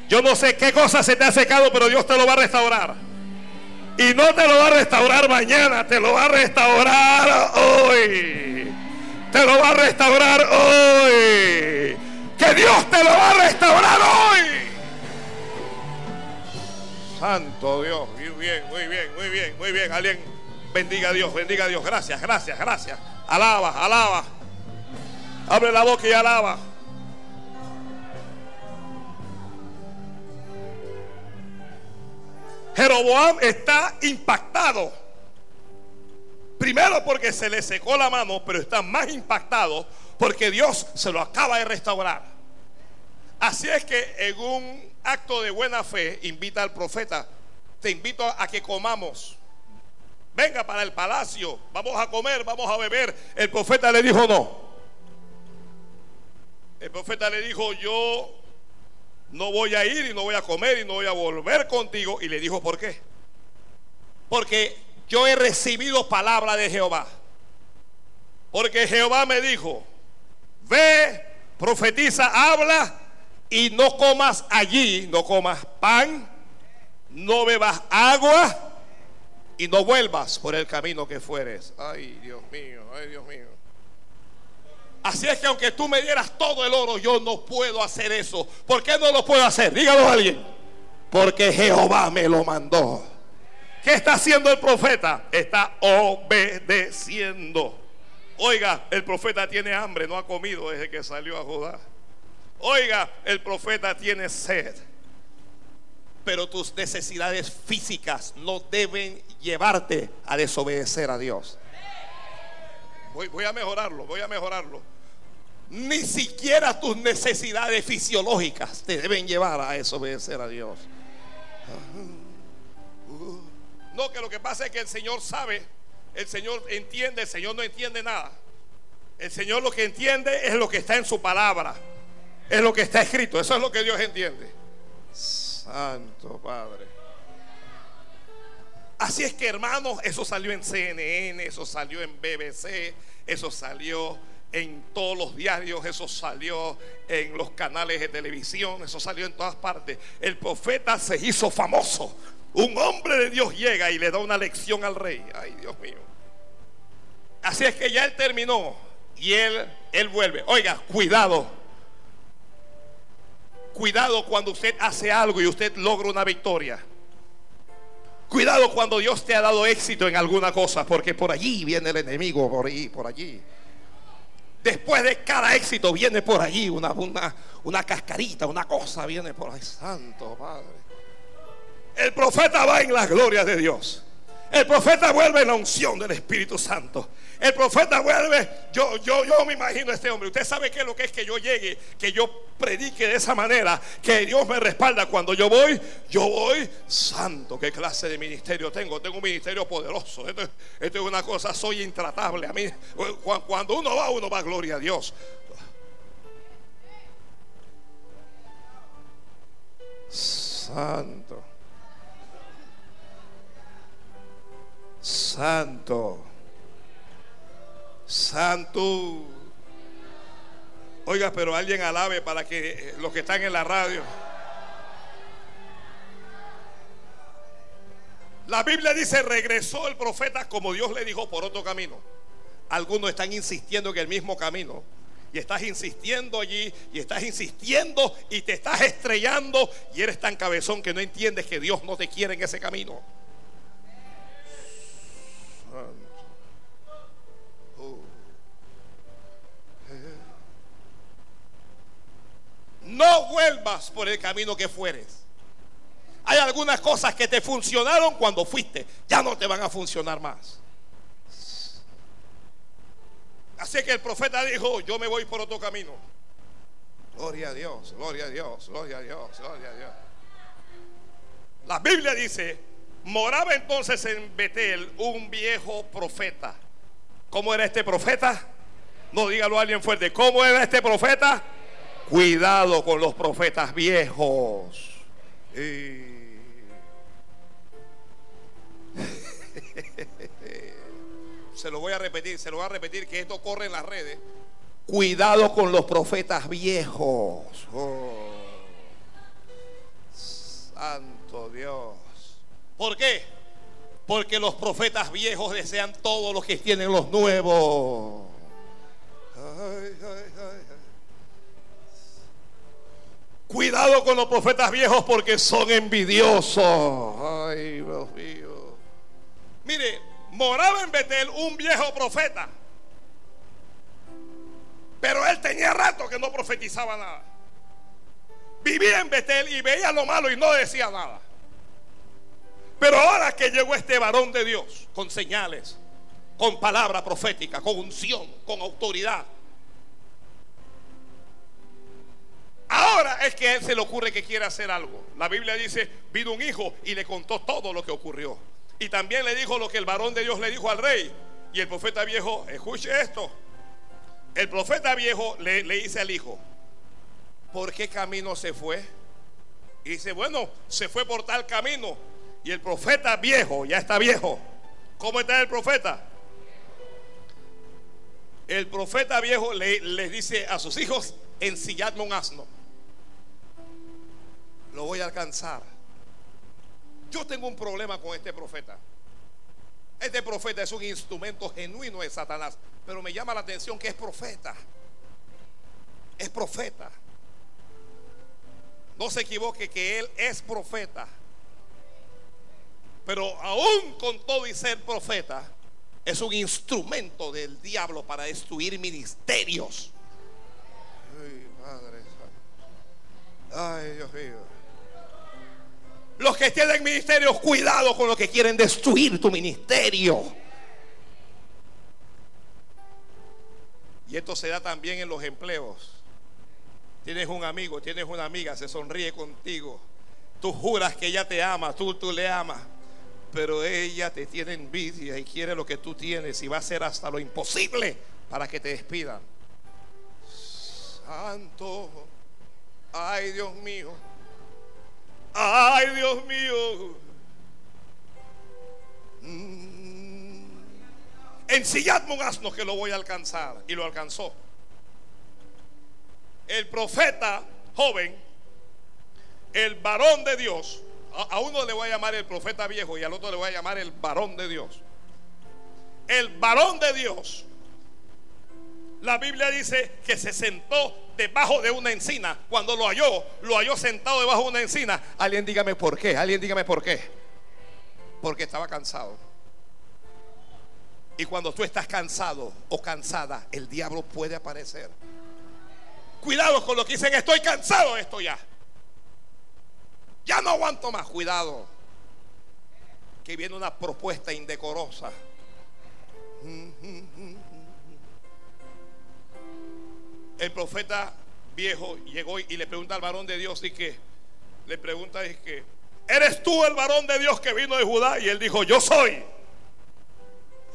Yo no sé qué cosa se te ha secado, pero Dios te lo va a restaurar. Y no te lo va a restaurar mañana, te lo va a restaurar hoy. Te lo va a restaurar hoy. Que Dios te lo va a restaurar hoy. Santo Dios, muy bien, muy bien, muy bien, muy bien. Alguien bendiga a Dios, bendiga a Dios. Gracias, gracias, gracias. Alaba, alaba. Abre la boca y alaba. Jeroboam está impactado. Primero porque se le secó la mano, pero está más impactado porque Dios se lo acaba de restaurar. Así es que en un acto de buena fe invita al profeta, te invito a que comamos. Venga para el palacio, vamos a comer, vamos a beber. El profeta le dijo no. El profeta le dijo, yo no voy a ir y no voy a comer y no voy a volver contigo. Y le dijo, ¿por qué? Porque yo he recibido palabra de Jehová. Porque Jehová me dijo, ve, profetiza, habla y no comas allí, no comas pan, no bebas agua y no vuelvas por el camino que fueres. Ay, Dios mío, ay, Dios mío. Así es que aunque tú me dieras todo el oro, yo no puedo hacer eso. ¿Por qué no lo puedo hacer? Dígalo a alguien. Porque Jehová me lo mandó. ¿Qué está haciendo el profeta? Está obedeciendo. Oiga, el profeta tiene hambre, no ha comido desde que salió a Judá. Oiga, el profeta tiene sed. Pero tus necesidades físicas no deben llevarte a desobedecer a Dios. Voy, a mejorarlo, voy a mejorarlo. Ni siquiera tus necesidades fisiológicas te deben llevar a desobedecer a Dios. No, que lo que pasa es que el Señor sabe, el Señor entiende, el Señor no entiende nada. El Señor lo que entiende es lo que está en su palabra, es lo que está escrito, eso es lo que Dios entiende. Santo Padre. Así es que hermanos, eso salió en CNN, eso salió en BBC, eso salió en todos los diarios, eso salió en los canales de televisión, eso salió en todas partes. El profeta se hizo famoso. Un hombre de Dios llega y le da una lección al rey. Ay, Dios mío. Así es que ya él terminó y él, él vuelve. Oiga, cuidado. Cuidado cuando usted hace algo y usted logra una victoria. Cuidado cuando Dios te ha dado éxito en alguna cosa, porque por allí viene el enemigo, por allí, por allí. Después de cada éxito viene por allí una, una, una cascarita, una cosa viene por ahí. Santo Padre. El profeta va en la gloria de Dios. El profeta vuelve en la unción del Espíritu Santo. El profeta vuelve. Yo, yo, yo me imagino a este hombre. Usted sabe qué es lo que es que yo llegue, que yo predique de esa manera, que Dios me respalda cuando yo voy. Yo voy santo. ¿Qué clase de ministerio tengo? Tengo un ministerio poderoso. Esto, esto es una cosa, soy intratable. A mí, cuando uno va, uno va, gloria a Dios. Santo. Santo. Santo. Oiga, pero alguien alabe para que eh, los que están en la radio. La Biblia dice, regresó el profeta como Dios le dijo por otro camino. Algunos están insistiendo en el mismo camino. Y estás insistiendo allí y estás insistiendo y te estás estrellando y eres tan cabezón que no entiendes que Dios no te quiere en ese camino. No vuelvas por el camino que fueres. Hay algunas cosas que te funcionaron cuando fuiste, ya no te van a funcionar más. Así que el profeta dijo, yo me voy por otro camino. Gloria a Dios, gloria a Dios, gloria a Dios, gloria a Dios. La Biblia dice, moraba entonces en Betel un viejo profeta. ¿Cómo era este profeta? No dígalo a alguien fuerte. ¿Cómo era este profeta? Cuidado con los profetas viejos. se lo voy a repetir, se lo voy a repetir que esto corre en las redes. Cuidado con los profetas viejos. Oh. Santo Dios. ¿Por qué? Porque los profetas viejos desean todo lo que tienen los nuevos. Ay, ay, ay. Cuidado con los profetas viejos porque son envidiosos. Ay, Dios mío. Mire, moraba en Betel un viejo profeta. Pero él tenía rato que no profetizaba nada. Vivía en Betel y veía lo malo y no decía nada. Pero ahora que llegó este varón de Dios con señales, con palabra profética, con unción, con autoridad, Ahora es que a él se le ocurre que quiere hacer algo. La Biblia dice, vino un hijo y le contó todo lo que ocurrió. Y también le dijo lo que el varón de Dios le dijo al rey. Y el profeta viejo, escuche esto. El profeta viejo le, le dice al hijo, ¿por qué camino se fue? Y dice, bueno, se fue por tal camino. Y el profeta viejo, ya está viejo. ¿Cómo está el profeta? El profeta viejo le, dice a sus hijos, ensilladme un asno lo voy a alcanzar. Yo tengo un problema con este profeta. Este profeta es un instrumento genuino de Satanás, pero me llama la atención que es profeta. Es profeta. No se equivoque que él es profeta. Pero aún con todo y ser profeta, es un instrumento del diablo para destruir ministerios. Ay, Padre Ay, Dios mío. Los que tienen ministerios, cuidado con los que quieren destruir tu ministerio. Y esto se da también en los empleos. Tienes un amigo, tienes una amiga, se sonríe contigo. Tú juras que ella te ama, tú, tú le amas. Pero ella te tiene envidia y quiere lo que tú tienes y va a hacer hasta lo imposible para que te despidan. Santo, ay Dios mío, ay Dios mío. Mm. Ensilladme un que lo voy a alcanzar. Y lo alcanzó. El profeta joven, el varón de Dios, a, uno le voy a llamar el profeta viejo y al otro le voy a llamar el varón de Dios. El varón de Dios. La Biblia dice que se sentó debajo de una encina. Cuando lo halló, lo halló sentado debajo de una encina. Alguien dígame por qué. Alguien dígame por qué. Porque estaba cansado. Y cuando tú estás cansado o cansada, el diablo puede aparecer. Cuidado con lo que dicen, estoy cansado de esto ya. Ya no aguanto más, cuidado. Que viene una propuesta indecorosa. El profeta viejo llegó y le pregunta al varón de Dios y que le pregunta es que ¿eres tú el varón de Dios que vino de Judá? Y él dijo, yo soy.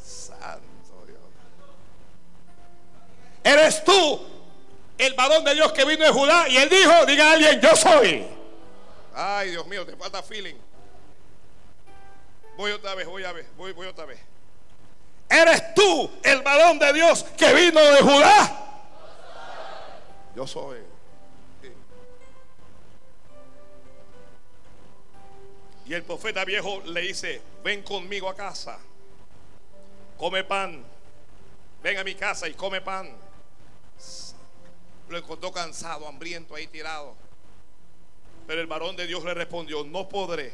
Santo Dios. ¿Eres tú el varón de Dios que vino de Judá? Y él dijo, diga a alguien, yo soy. Ay, Dios mío, te falta feeling. Voy otra vez, voy a ver, voy, voy otra vez. ¿Eres tú el varón de Dios que vino de Judá? Yo soy. Y el profeta viejo le dice, ven conmigo a casa, come pan, ven a mi casa y come pan. Lo encontró cansado, hambriento, ahí tirado. Pero el varón de Dios le respondió, no podré.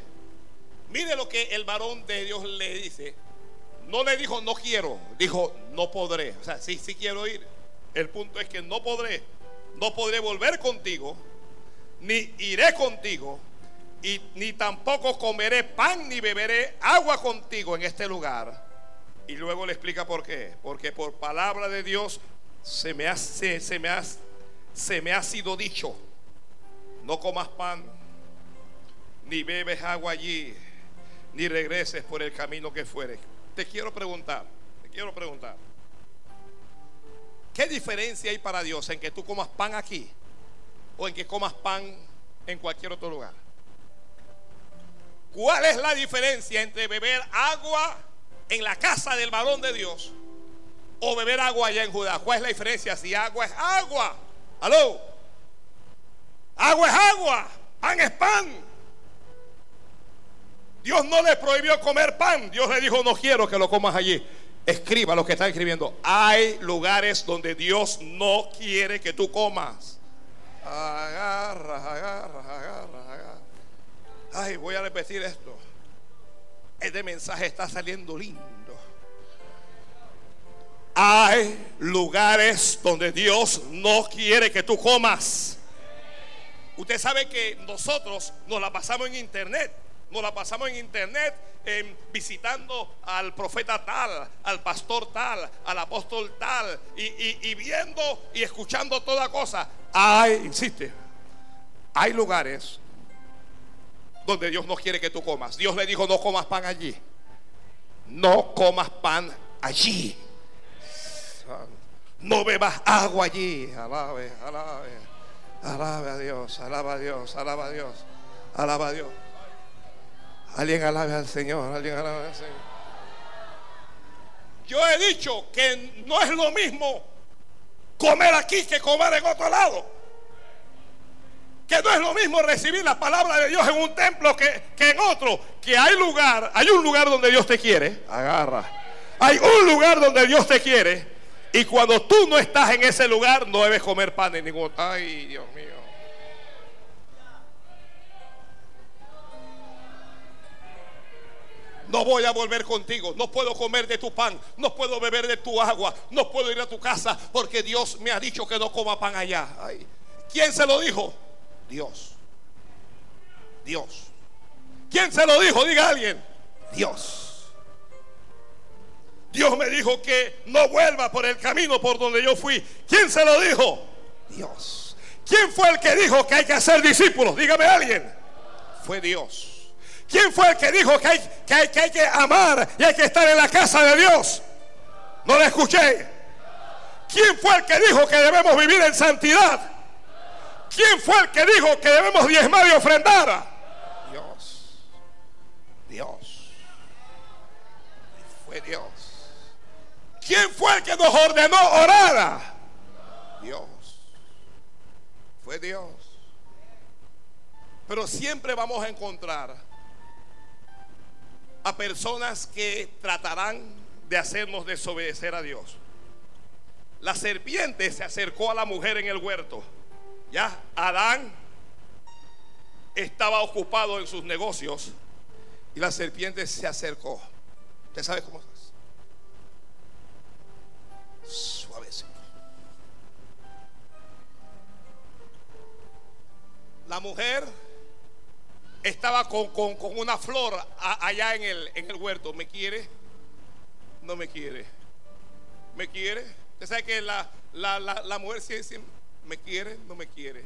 Mire lo que el varón de Dios le dice. No le dijo, no quiero. Dijo, no podré. O sea, sí, sí quiero ir. El punto es que no podré. No podré volver contigo. Ni iré contigo. Y ni tampoco comeré pan ni beberé agua contigo en este lugar. Y luego le explica por qué. Porque por palabra de Dios se me hace, se me ha, se me ha sido dicho no comas pan, ni bebes agua allí, ni regreses por el camino que fueres. Te quiero preguntar, te quiero preguntar. ¿Qué diferencia hay para Dios en que tú comas pan aquí o en que comas pan en cualquier otro lugar? ¿Cuál es la diferencia entre beber agua en la casa del varón de Dios o beber agua allá en Judá? ¿Cuál es la diferencia si agua es agua? ¿Aló? Agua es agua, pan es pan. Dios no le prohibió comer pan. Dios le dijo, no quiero que lo comas allí. Escriba lo que está escribiendo. Hay lugares donde Dios no quiere que tú comas. Agarra, agarra, agarra, agarra. Ay, voy a repetir esto. Este mensaje está saliendo lindo. Hay lugares donde Dios no quiere que tú comas. Usted sabe que nosotros nos la pasamos en internet. Nos la pasamos en internet visitando al profeta tal, al pastor tal, al apóstol tal, y, viendo y escuchando toda cosa. Hay, insiste, hay lugares donde Dios no quiere que tú comas. Dios le dijo, no comas pan allí. No comas pan allí. No bebas agua allí. Alabe, alabe. Alaba a Dios, alaba a Dios, alaba a Dios, alaba a Dios. Alguien alabe al Señor, alguien alabe al Señor. Yo he dicho que no es lo mismo comer aquí que comer en otro lado. Que no es lo mismo recibir la palabra de Dios en un templo que, que en otro. Que hay lugar, hay un lugar donde Dios te quiere. Agarra. Hay un lugar donde Dios te quiere y cuando tú no estás en ese lugar, no debes comer pan en ningún. Ay, Dios mío. No voy a volver contigo, no puedo comer de tu pan, no puedo beber de tu agua, no puedo ir a tu casa porque Dios me ha dicho que no coma pan allá. ¿Quién se lo dijo? Dios. Dios. ¿Quién se lo dijo? Diga alguien. Dios. Dios me dijo que no vuelva por el camino por donde yo fui. ¿Quién se lo dijo? Dios. ¿Quién fue el que dijo que hay que hacer discípulos? Dígame alguien. Fue Dios. ¿Quién fue el que dijo que hay, que amar y hay que estar en la casa de Dios? No le escuché. ¿Quién fue el que dijo que debemos vivir en santidad? ¿Quién fue el que dijo que debemos diezmar y ofrendar? Dios. Dios. Fue Dios. ¿Quién fue el que nos ordenó orar? Dios. Fue Dios. Pero siempre vamos a encontrar a personas que tratarán de hacernos desobedecer a Dios. La serpiente se acercó a la mujer en el huerto. Ya Adán estaba ocupado en sus negocios y la serpiente se acercó. ¿Usted sabe cómo es? Suavecito. La mujer estaba con, una flor allá en el, en el huerto. ¿Me quiere? No me quiere. ¿Me quiere? Usted sabe que la, la, la, mujer siempre me quiere, no me quiere.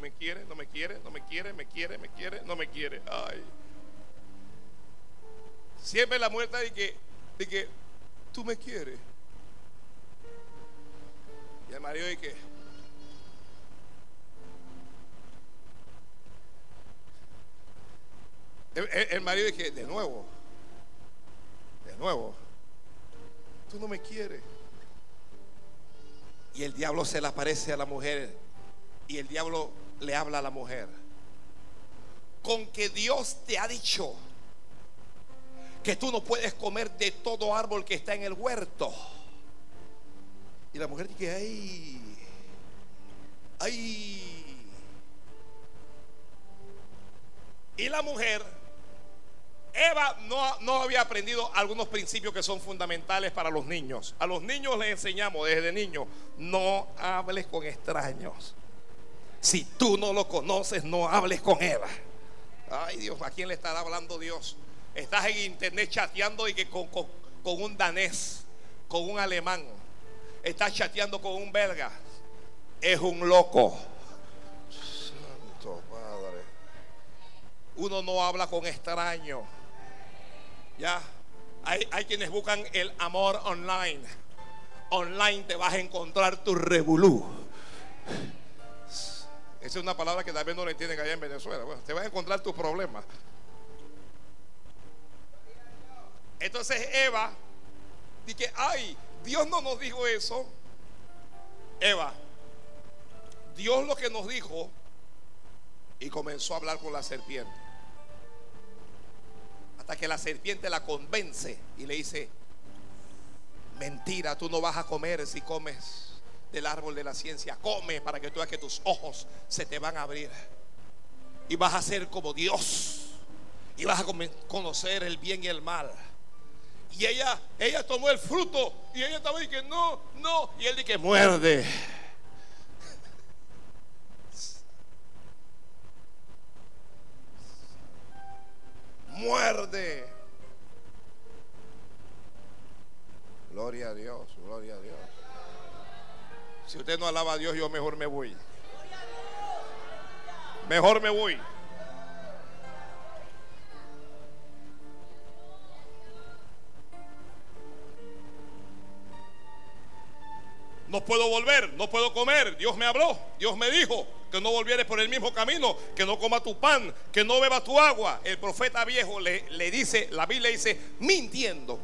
Me quiere, no me quiere, no me quiere, me quiere, me quiere, no me quiere. Ay. Siempre la mujer de que, de que tú me quieres. Y el marido dice que El, marido dice, de nuevo, de nuevo, tú no me quieres. Y el diablo se le aparece a la mujer y el diablo le habla a la mujer. Con que Dios te ha dicho que tú no puedes comer de todo árbol que está en el huerto. Y la mujer dice, ay, ay. Y la mujer Eva no, había aprendido algunos principios que son fundamentales para los niños. A los niños les enseñamos desde niños, no hables con extraños. Si tú no lo conoces, no hables con Eva. Ay Dios, ¿a quién le estará hablando Dios? Estás en internet chateando y que con, con un danés, con un alemán. Estás chateando con un belga. Es un loco. Santo Padre. Uno no habla con extraños. Ya, hay, quienes buscan el amor online. Online te vas a encontrar tu revolú. Esa es una palabra que vez no le entienden allá en Venezuela. Bueno, te vas a encontrar tus problemas. Entonces Eva dice, ay, Dios no nos dijo eso. Eva, Dios lo que nos dijo y comenzó a hablar con la serpiente que la serpiente la convence y le dice, mentira, tú no vas a comer si comes del árbol de la ciencia. Come para que tú veas que tus ojos se te van a abrir. Y vas a ser como Dios. Y vas a conocer el bien y el mal. Y ella, ella tomó el fruto. Y ella estaba diciendo, no, no. Y él dice, muerde. Muerde. Gloria a Dios, gloria a Dios. Si usted no alaba a Dios, yo mejor me voy. Mejor me voy. No puedo volver, no puedo comer. Dios me habló, Dios me dijo que no volvieres por el mismo camino, que no coma tu pan, que no beba tu agua. El profeta viejo le, le dice, la Biblia dice, mintiendo.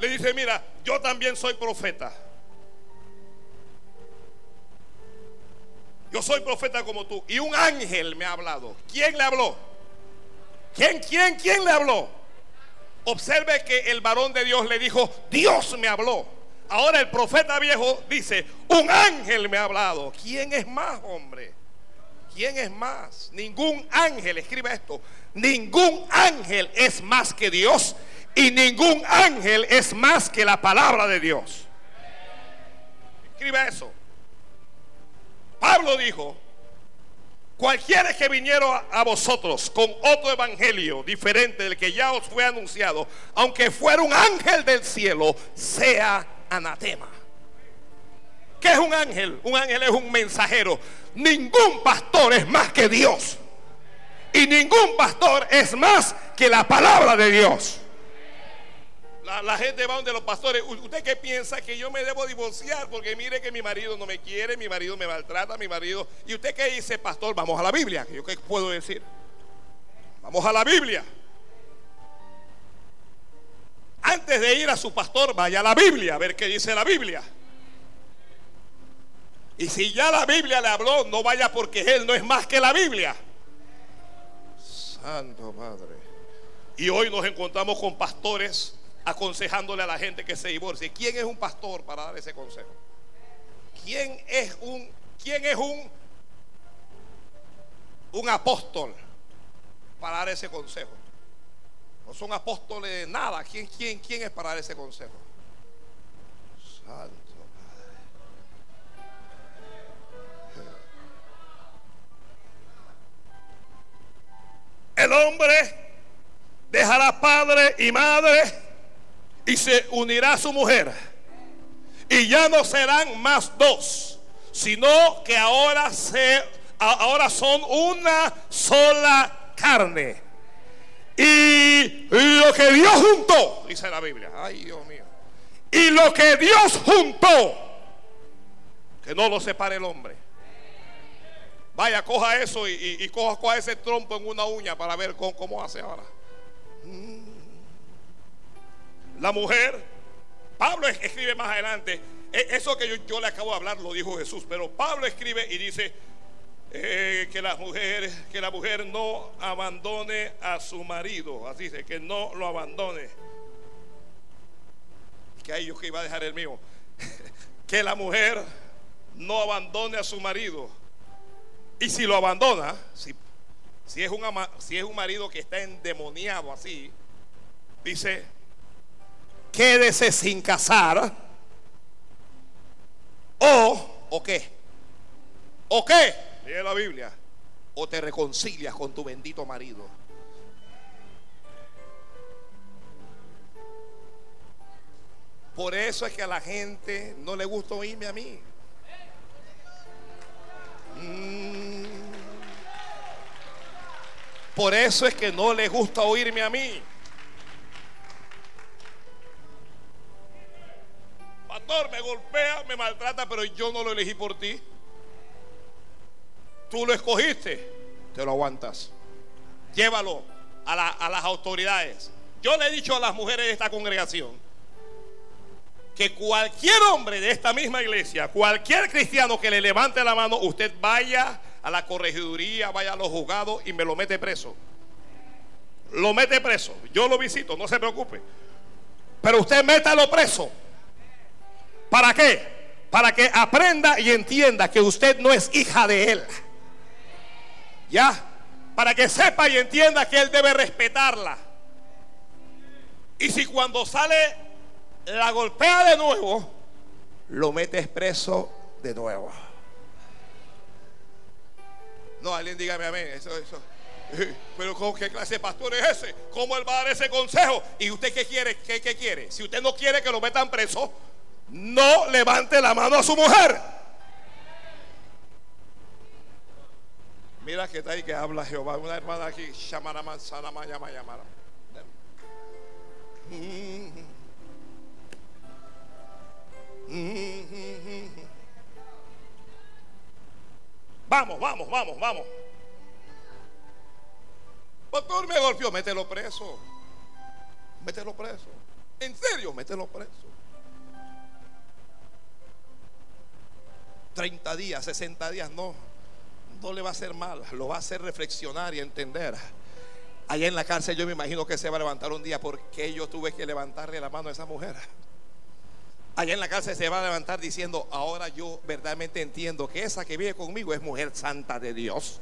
Le dice, mira, yo también soy profeta. Yo soy profeta como tú. Y un ángel me ha hablado. ¿Quién le habló? ¿Quién, quién, quién le habló? Observe que el varón de Dios le dijo, Dios me habló. Ahora el profeta viejo dice, un ángel me ha hablado. ¿Quién es más, hombre? ¿Quién es más? Ningún ángel, escriba esto, ningún ángel es más que Dios y ningún ángel es más que la palabra de Dios. Escriba eso. Pablo dijo, cualquiera que viniera a vosotros con otro evangelio diferente del que ya os fue anunciado, aunque fuera un ángel del cielo, sea anatema. ¿Qué es un ángel? Un ángel es un mensajero. Ningún pastor es más que Dios. Y ningún pastor es más que la palabra de Dios. La, gente va donde los pastores. ¿Usted qué piensa? Que yo me debo divorciar porque mire que mi marido no me quiere, mi marido me maltrata, mi marido. ¿Y usted qué dice, pastor? Vamos a la Biblia. ¿Yo qué puedo decir? Vamos a la Biblia. Antes de ir a su pastor, vaya a la Biblia a ver qué dice la Biblia. Y si ya la Biblia le habló, no vaya porque él no es más que la Biblia. Santo Padre. Y hoy nos encontramos con pastores aconsejándole a la gente que se divorcie. ¿Quién es un pastor para dar ese consejo? ¿Quién es un quién es un un apóstol para dar ese consejo? No son apóstoles de nada. ¿Quién, quién, quién es para dar ese consejo? Santo El hombre dejará padre y madre y se unirá a su mujer. Y ya no serán más dos, sino que ahora, se, ahora son una sola carne. Y lo que Dios juntó, dice la Biblia, ay Dios mío, y lo que Dios juntó, que no lo separe el hombre. Vaya, coja eso y, coja, ese trompo en una uña para ver cómo, cómo hace ahora. Mm la mujer. Pablo escribe más adelante, e, eso que yo, le acabo de hablar lo dijo Jesús, pero Pablo escribe y dice eh, que la mujer, que la mujer no abandone a su marido, así dice, que no lo abandone. Que hay yo que iba a dejar el mío, que la mujer no abandone a su marido. Y si lo abandona, si, si, es, un, si es un marido que está endemoniado así, dice, quédese sin casar. O, ¿o qué? ¿O qué? Lee la Biblia. O te reconcilias con tu bendito marido. Por eso es que a la gente no le gusta oírme a mí. Mm. Por eso es que no le gusta oírme a mí. Pastor, me golpea, me maltrata, pero yo no lo elegí por ti. Tú lo escogiste, te lo aguantas. Llévalo a, las autoridades. Yo le he dicho a las mujeres de esta congregación que cualquier hombre de esta misma iglesia, cualquier cristiano que le levante la mano, usted vaya a la corregiduría, vaya a los juzgados y me lo mete preso. Lo mete preso. Yo lo visito, no se preocupe. Pero usted métalo preso. ¿Para qué? Para que aprenda y entienda que usted no es hija de él. ¿Ya? Para que sepa y entienda que él debe respetarla. Y si cuando sale la golpea de nuevo, lo mete preso de nuevo. No, alguien dígame amén. Eso, eso. Pero ¿con qué clase de pastor es ese? ¿Cómo él va a dar ese consejo? ¿Y usted qué quiere? ¿Qué, qué quiere? Si usted no quiere que lo metan preso, no levante la mano a su mujer. Mira que está ahí que habla Jehová. Una hermana aquí, Shamaraman, Sanama, Yama, Vamos, vamos, vamos, vamos. Pastor me golpeó, mételo preso. Mételo preso. En serio, mételo preso. 30 días, 60 días, no, no le va a hacer mal, lo va a hacer reflexionar y entender. Allá en la cárcel yo me imagino que se va a levantar un día porque yo tuve que levantarle la mano a esa mujer. allá en la cárcel se va a levantar diciendo, ahora yo verdaderamente entiendo que esa que vive conmigo es mujer santa de Dios.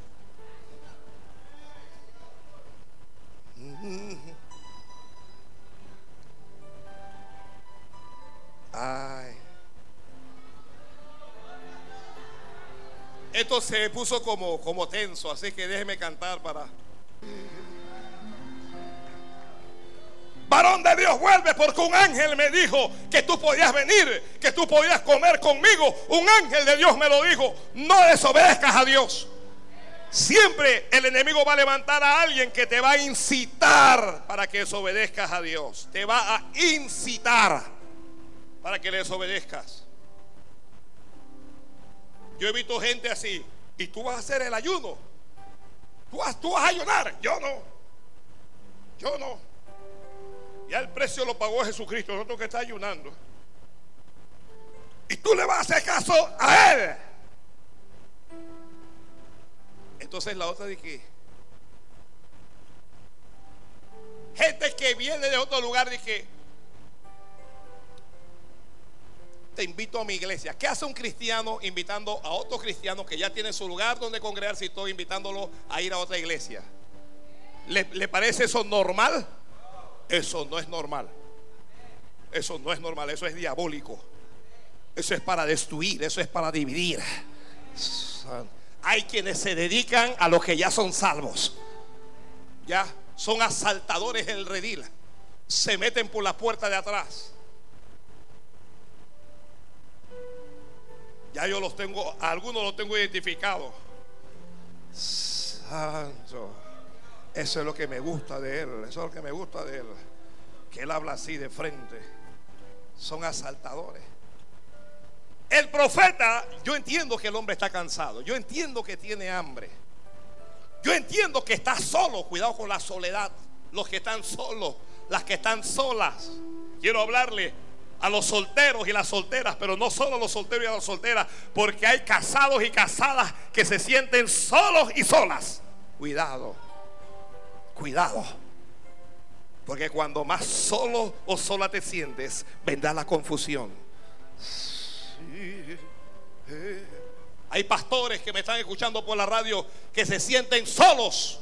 Ay. Esto se puso como, como tenso, así que déjeme cantar para... Varón de Dios, vuelve porque un ángel me dijo que tú podías venir, que tú podías comer conmigo. Un ángel de Dios me lo dijo. No desobedezcas a Dios. Siempre el enemigo va a levantar a alguien que te va a incitar para que desobedezcas a Dios. Te va a incitar para que le desobedezcas. Yo he visto gente así. Y tú vas a hacer el ayuno. Tú vas, tú vas a ayunar. Yo no. Yo no. Ya el precio lo pagó Jesucristo. Nosotros que está ayunando. Y tú le vas a hacer caso a Él. Entonces la otra que gente que viene de otro lugar que te invito a mi iglesia. ¿Qué hace un cristiano invitando a otro cristiano que ya tiene su lugar donde congregarse y estoy invitándolo a ir a otra iglesia? ¿Le, ¿Le, parece eso normal? Eso no es normal. Eso no es normal, eso es diabólico. Eso es para destruir, eso es para dividir. Hay quienes se dedican a los que ya son salvos. Ya son asaltadores del redil. Se meten por la puerta de atrás. Ya yo los tengo, algunos los tengo identificados. Santo. Eso es lo que me gusta de él. Eso es lo que me gusta de él. Que él habla así de frente. Son asaltadores. El profeta, yo entiendo que el hombre está cansado. Yo entiendo que tiene hambre. Yo entiendo que está solo. Cuidado con la soledad. Los que están solos, las que están solas. Quiero hablarle a los solteros y las solteras, pero no solo a los solteros y a las solteras, porque hay casados y casadas que se sienten solos y solas. Cuidado, cuidado. Porque cuando más solo o sola te sientes, vendrá la confusión. Hay pastores que me están escuchando por la radio que se sienten solos.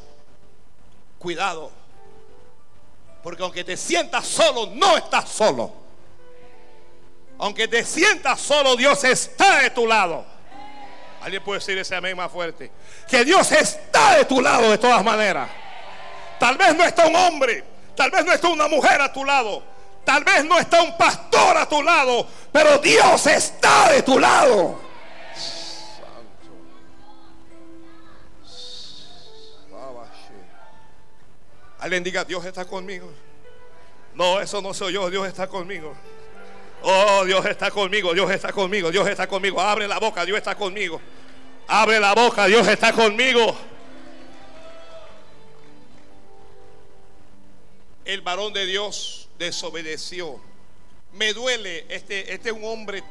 Cuidado. Porque aunque te sientas solo, no estás solo. Aunque te sientas solo, Dios está de tu lado. Alguien puede decir ese amén más fuerte. Que Dios está de tu lado de todas maneras. Tal vez no está un hombre, tal vez no está una mujer a tu lado, tal vez no está un pastor a tu lado, pero Dios está de tu lado. Alguien diga, Dios está conmigo. No, eso no soy yo, Dios está conmigo. Oh, Dios está conmigo, Dios está conmigo, Dios está conmigo. Abre la boca, Dios está conmigo. Abre la boca, Dios está conmigo. El varón de Dios desobedeció. Me duele, este, este es un hombre.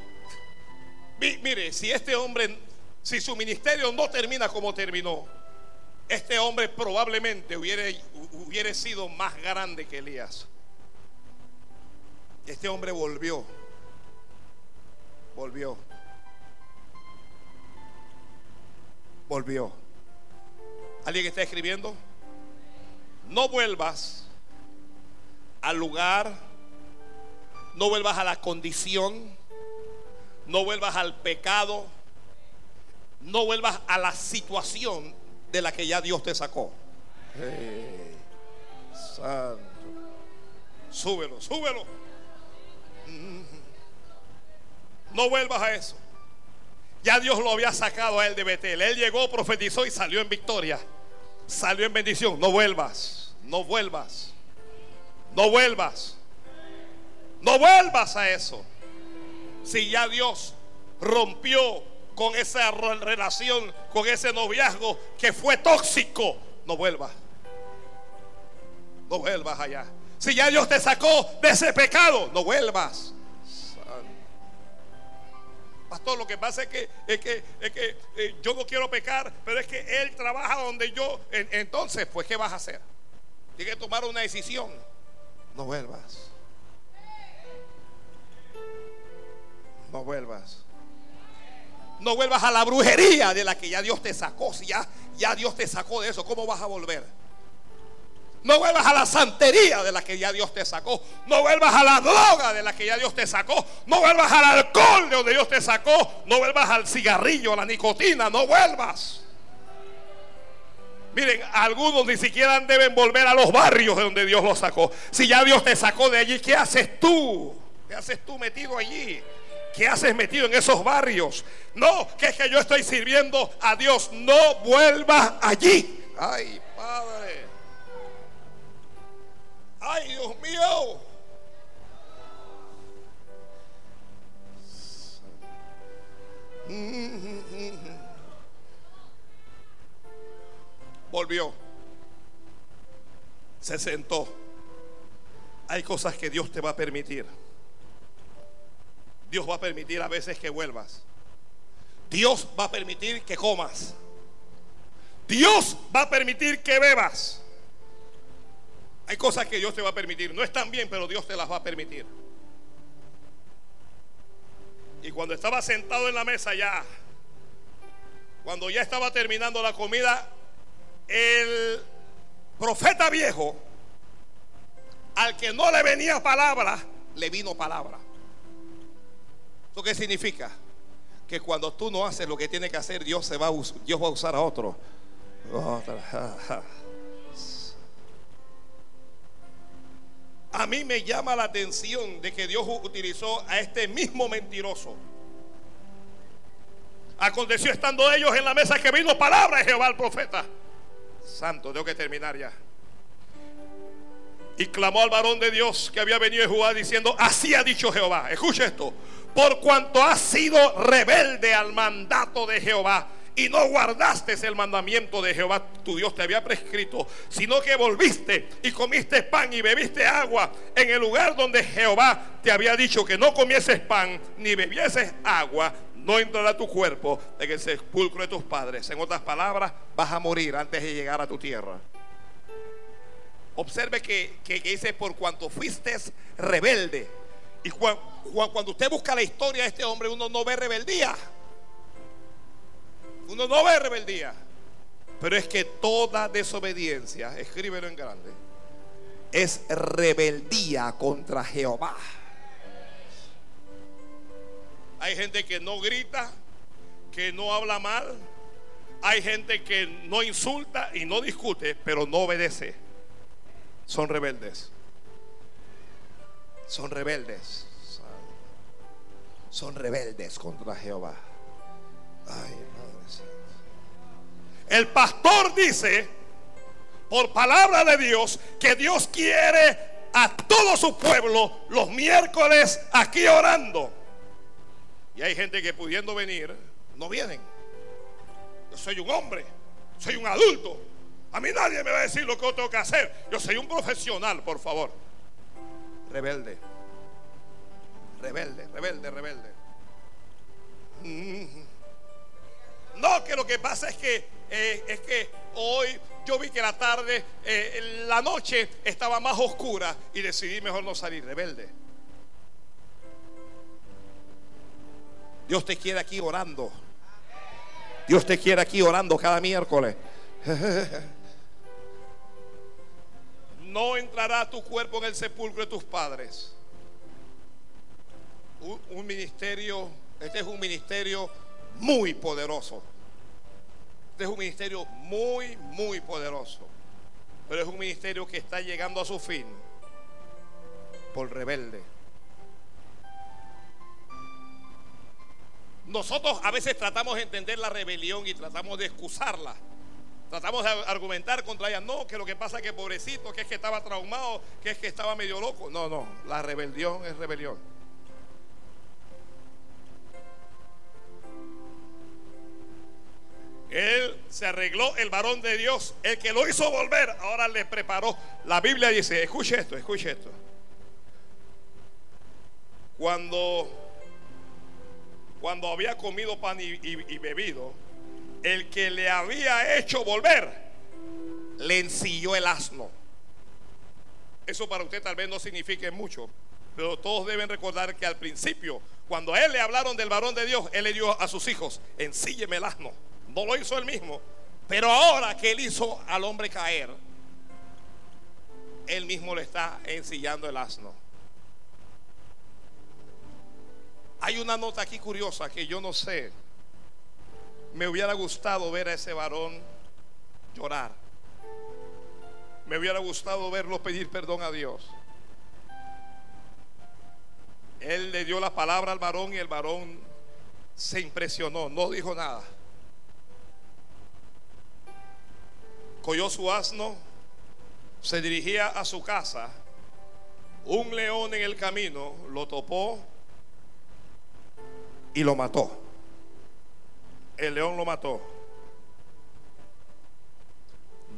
Mire, si este hombre, si su ministerio no termina como terminó, este hombre probablemente hubiera, hubiera sido más grande que Elías. Este hombre volvió, volvió, volvió. ¿Alguien está escribiendo? No vuelvas al lugar, no vuelvas a la condición, no vuelvas al pecado, no vuelvas a la situación de la que ya Dios te sacó. santo. Súbelo, súbelo. No vuelvas a eso. Ya Dios lo había sacado a él de Betel. Él llegó, profetizó y salió en victoria. Salió en bendición. No vuelvas. No vuelvas. No vuelvas. No vuelvas a eso. Si ya Dios rompió con esa relación, con ese noviazgo que fue tóxico, no vuelvas. No vuelvas allá. Si ya Dios te sacó de ese pecado, no vuelvas. Pastor, lo que pasa es que, es que, es que eh, yo no quiero pecar, pero es que Él trabaja donde yo. entonces, pues, ¿qué vas a hacer? Tienes que tomar una decisión. No vuelvas. No vuelvas. No vuelvas a la brujería de la que ya Dios te sacó. Si ya, ya Dios te sacó de eso, ¿cómo vas a volver? No vuelvas a la santería de la que ya Dios te sacó. No vuelvas a la droga de la que ya Dios te sacó. No vuelvas al alcohol de donde Dios te sacó. No vuelvas al cigarrillo, a la nicotina. No vuelvas. Miren, algunos ni siquiera deben volver a los barrios de donde Dios los sacó. Si ya Dios te sacó de allí, ¿qué haces tú? ¿Qué haces tú metido allí? ¿Qué haces metido en esos barrios? No, que es que yo estoy sirviendo a Dios. No vuelvas allí. Ay, Padre. Ay, Dios mío. Volvió. Se sentó. Hay cosas que Dios te va a permitir. Dios va a permitir a veces que vuelvas. Dios va a permitir que comas. Dios va a permitir que bebas. Hay cosas que Dios te va a permitir. No están bien, pero Dios te las va a permitir. Y cuando estaba sentado en la mesa ya, cuando ya estaba terminando la comida, el profeta viejo, al que no le venía palabra, le vino palabra. ¿Eso qué significa? Que cuando tú no haces lo que tiene que hacer, Dios, se va, a Dios va a usar a otro. A mí me llama la atención de que Dios utilizó a este mismo mentiroso. Aconteció estando ellos en la mesa que vino palabra de Jehová al profeta. Santo, tengo que terminar ya. Y clamó al varón de Dios que había venido de Jehová diciendo, así ha dicho Jehová. Escucha esto, por cuanto has sido rebelde al mandato de Jehová y no guardaste el mandamiento de Jehová tu Dios te había prescrito, sino que volviste y comiste pan y bebiste agua en el lugar donde Jehová te había dicho que no comieses pan ni bebieses agua, no entrará tu cuerpo en el sepulcro de tus padres. En otras palabras, vas a morir antes de llegar a tu tierra. Observe que, dice, por cuanto fuiste rebelde. Y cuando usted busca la historia de este hombre, uno no ve rebeldía. Uno no ve rebeldía. Pero es que toda desobediencia, escríbelo en grande, es rebeldía contra Jehová. Hay gente que no grita, que no habla mal. Hay gente que no insulta y no discute, pero no obedece. Son rebeldes. Son rebeldes. Son rebeldes contra Jehová. Ay, El pastor dice, por palabra de Dios, que Dios quiere a todo su pueblo los miércoles aquí orando. Y hay gente que pudiendo venir, no vienen. Yo soy un hombre, soy un adulto. A mí nadie me va a decir lo que yo tengo que hacer. Yo soy un profesional, por favor. Rebelde. Rebelde, rebelde, rebelde. Mm. No, que lo que pasa es que eh, es que hoy yo vi que la tarde, eh, la noche estaba más oscura y decidí mejor no salir. Rebelde. Dios te quiere aquí orando. Dios te quiere aquí orando cada miércoles. No entrará tu cuerpo en el sepulcro de tus padres. Un, ministerio, este es un ministerio muy poderoso. Este es un ministerio muy, muy poderoso. Pero es un ministerio que está llegando a su fin por rebelde. Nosotros a veces tratamos de entender la rebelión y tratamos de excusarla. Tratamos de argumentar contra ella. No, que lo que pasa es que pobrecito, que es que estaba traumado, que es que estaba medio loco. No, no, la rebelión es rebelión. Él se arregló el varón de Dios, el que lo hizo volver, ahora le preparó. La Biblia dice, escuche esto, escuche esto. Cuando cuando había comido pan y, bebido, el que le había hecho volver, le ensilló el asno. Eso para usted tal vez no signifique mucho, Pero todos deben recordar que al principio, cuando a él le hablaron del varón de Dios, él le dio a sus hijos, ensílleme el asno. No lo hizo él mismo. Pero ahora que él hizo al hombre caer, él mismo le está ensillando el asno. Hay una nota aquí curiosa que yo no sé. Me hubiera gustado ver a ese varón llorar. Me hubiera gustado verlo pedir perdón a Dios. Él le dio la palabra al varón y el varón se impresionó, no dijo nada. Cogió su asno, se dirigía a su casa. Un león en el camino lo topó y lo mató. El león lo mató.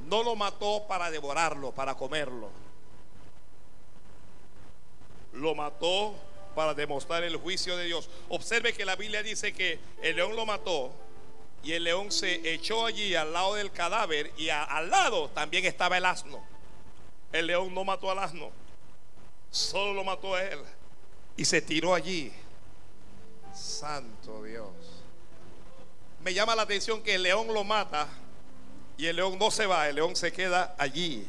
No lo mató para devorarlo, para comerlo. Lo mató para demostrar el juicio de Dios. Observe que la Biblia dice que el león lo mató y el león se echó allí al lado del cadáver y al lado también estaba el asno. El león no mató al asno, solo lo mató a él y se tiró allí. Santo Dios. Me llama la atención que el león lo mata y el león no se va, el león se queda allí.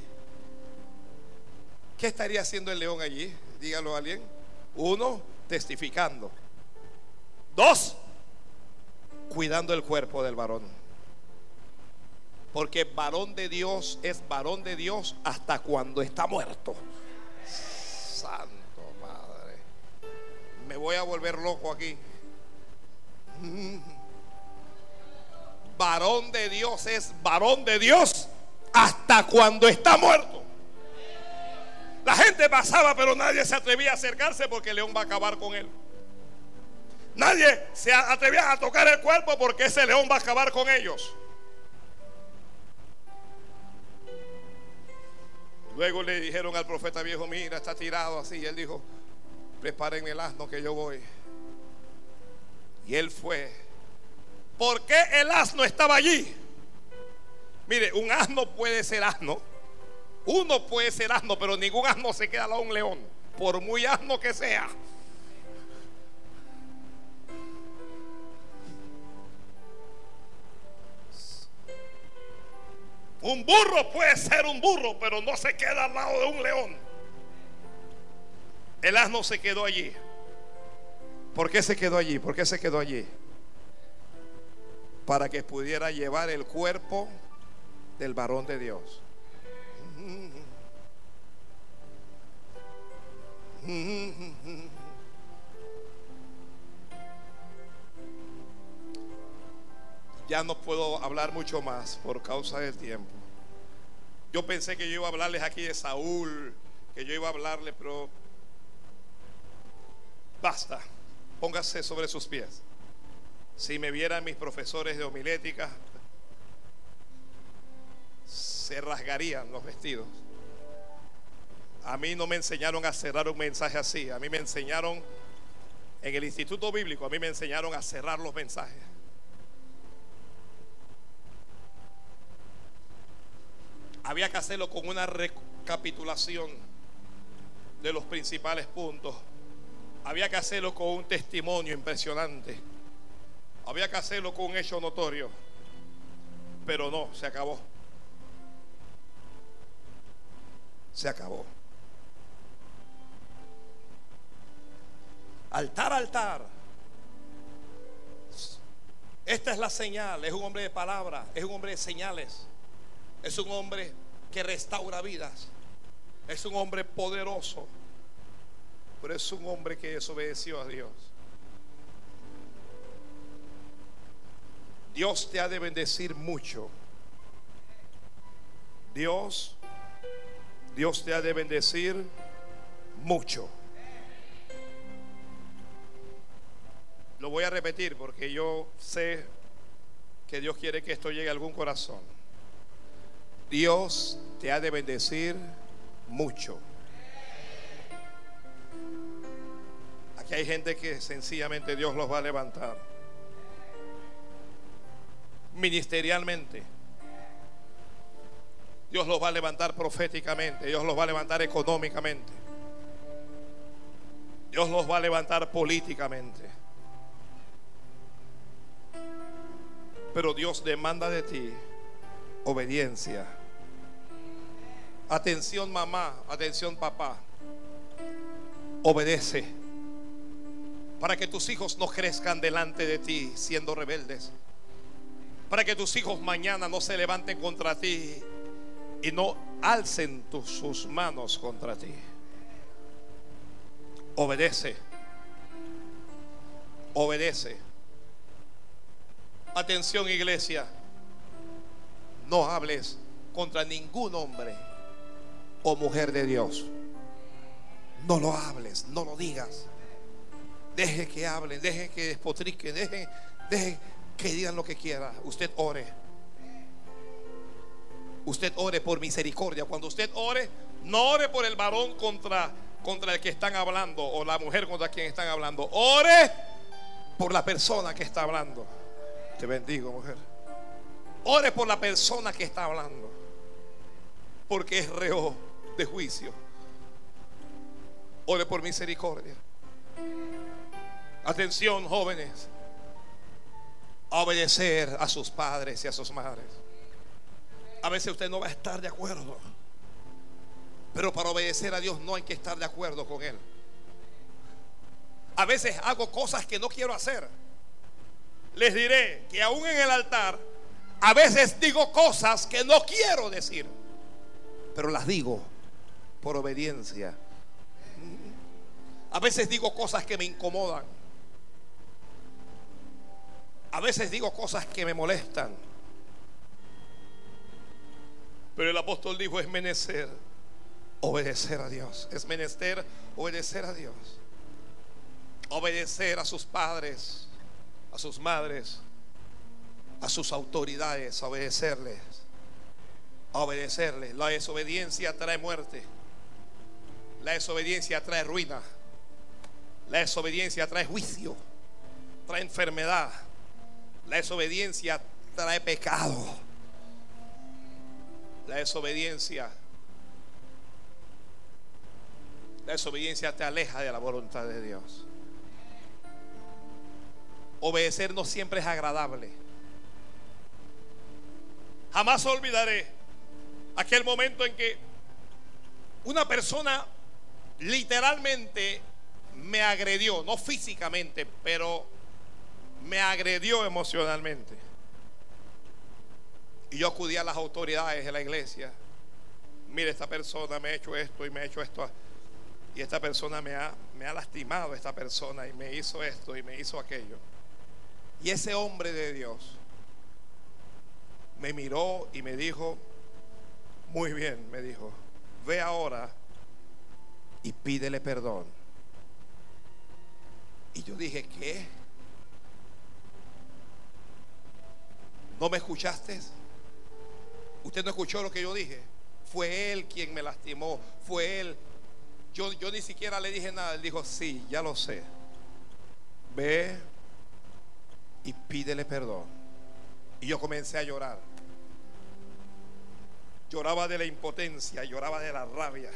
¿Qué estaría haciendo el león allí? Dígalo a alguien. Uno, testificando. Dos, cuidando el cuerpo del varón. Porque varón de Dios es varón de Dios hasta cuando está muerto. Santo Madre. Me voy a volver loco aquí. Varón de Dios es varón de Dios hasta cuando está muerto. La gente pasaba, pero nadie se atrevía a acercarse porque el león va a acabar con él. Nadie se atrevía a tocar el cuerpo porque ese león va a acabar con ellos. Luego le dijeron al profeta viejo, mira, está tirado así. Y él dijo, preparen el asno que yo voy. Y él fue. ¿Por qué el asno estaba allí? Mire, un asno puede ser asno uno puede ser asno, pero ningún asno se queda de un león, por muy asno que sea. Un burro puede ser un burro, pero no se queda al lado de un león. El asno se quedó allí. ¿Por qué se quedó allí? ¿Por qué se quedó allí? Para que pudiera llevar el cuerpo del varón de Dios. Ya no puedo hablar mucho más por causa del tiempo. Yo pensé que yo iba a hablarles aquí de Saúl, que yo iba a hablarle, pero basta. Póngase sobre sus pies. Si me vieran mis profesores de homilética, se rasgarían los vestidos. A mí no me enseñaron a cerrar un mensaje así. A mí me enseñaron en el instituto bíblico, a mí me enseñaron a cerrar los mensajes. Había que hacerlo con una recapitulación de los principales puntos. Había que hacerlo con un testimonio impresionante. Había que hacerlo con un hecho notorio. Pero no, se acabó. Se acabó. Altar, altar. Esta es la señal. Es un hombre de palabra. Es un hombre de señales. Es un hombre que restaura vidas. Es un hombre poderoso. Pero es un hombre que desobedeció a Dios. Dios te ha de bendecir mucho. Dios, Dios te ha de bendecir mucho. Lo voy a repetir porque yo sé que Dios quiere que esto llegue a algún corazón. Dios te ha de bendecir mucho. Aquí hay gente que sencillamente Dios los va a levantar. Ministerialmente. Dios los va a levantar proféticamente. Dios los va a levantar económicamente. Dios los va a levantar políticamente. Pero Dios demanda de ti obediencia. Atención mamá, atención papá. Obedece. Para que tus hijos no crezcan delante de ti siendo rebeldes. Para que tus hijos mañana no se levanten contra ti y no alcen sus manos contra ti. Obedece. Obedece. Atención iglesia. No hables contra ningún hombre o mujer de Dios. No lo hables, no lo digas. Deje que hablen, deje que despotriquen, deje, deje que digan lo que quiera. Usted ore. Usted ore por misericordia. Cuando usted ore, no ore por el varón contra, contra el que están hablando o la mujer contra quien están hablando. Ore por la persona que está hablando. Te bendigo, mujer. Ore por la persona que está hablando. Porque es reo de juicio. Ore por misericordia. Atención, jóvenes. A obedecer a sus padres y a sus madres. A veces usted no va a estar de acuerdo. Pero para obedecer a Dios no hay que estar de acuerdo con Él. A veces hago cosas que no quiero hacer. Les diré que aún en el altar, a veces digo cosas que no quiero decir. Pero las digo por obediencia. A veces digo cosas que me incomodan. A veces digo cosas que me molestan. Pero el apóstol dijo, es menester obedecer a Dios. Es menester obedecer a Dios. Obedecer a sus padres, a sus madres, a sus autoridades, obedecerles. Obedecerles. La desobediencia trae muerte. La desobediencia trae ruina. La desobediencia trae juicio. Trae enfermedad. La desobediencia trae pecado. La desobediencia. La desobediencia te aleja de la voluntad de Dios. Obedecer no siempre es agradable. Jamás olvidaré aquel momento en que una persona literalmente me agredió, no físicamente, pero me agredió emocionalmente. Y yo acudí a las autoridades de la iglesia. Mire, esta persona me ha hecho esto y me ha hecho esto. Y esta persona me ha, me ha lastimado, esta persona, y me hizo esto y me hizo aquello. Y ese hombre de Dios me miró y me dijo, muy bien, me dijo, ve ahora y pídele perdón. Y yo dije, ¿qué? ¿No me escuchaste? Usted no escuchó lo que yo dije. Fue él quien me lastimó. Fue él. Yo, yo ni siquiera le dije nada. Él dijo, sí, ya lo sé. Ve y pídele perdón. Y yo comencé a llorar. Lloraba de la impotencia, lloraba de la rabia.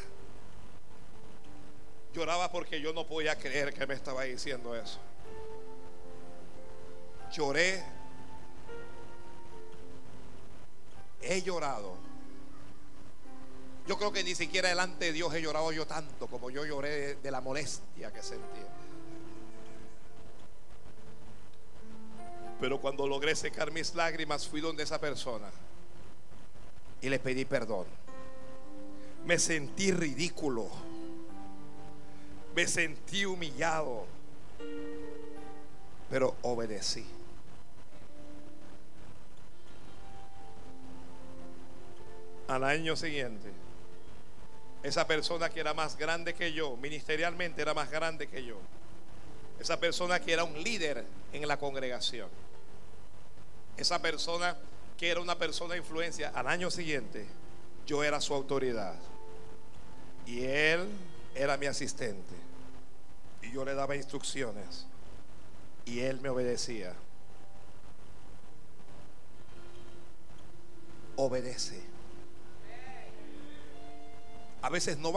Lloraba porque yo no podía creer que me estaba diciendo eso. Lloré he llorado. Yo creo que ni siquiera delante de Dios he llorado yo tanto como yo lloré de, la molestia que sentía. Pero cuando logré secar mis lágrimas fui donde esa persona y le pedí perdón. Me sentí ridículo. Me sentí humillado. Pero obedecí. al año siguiente, esa persona que era más grande que yo, ministerialmente era más grande que yo, esa persona que era un líder en la congregación, esa persona que era una persona de influencia, al año siguiente yo era su autoridad y él era mi asistente y yo le daba instrucciones y él me obedecía. Obedece. A veces no va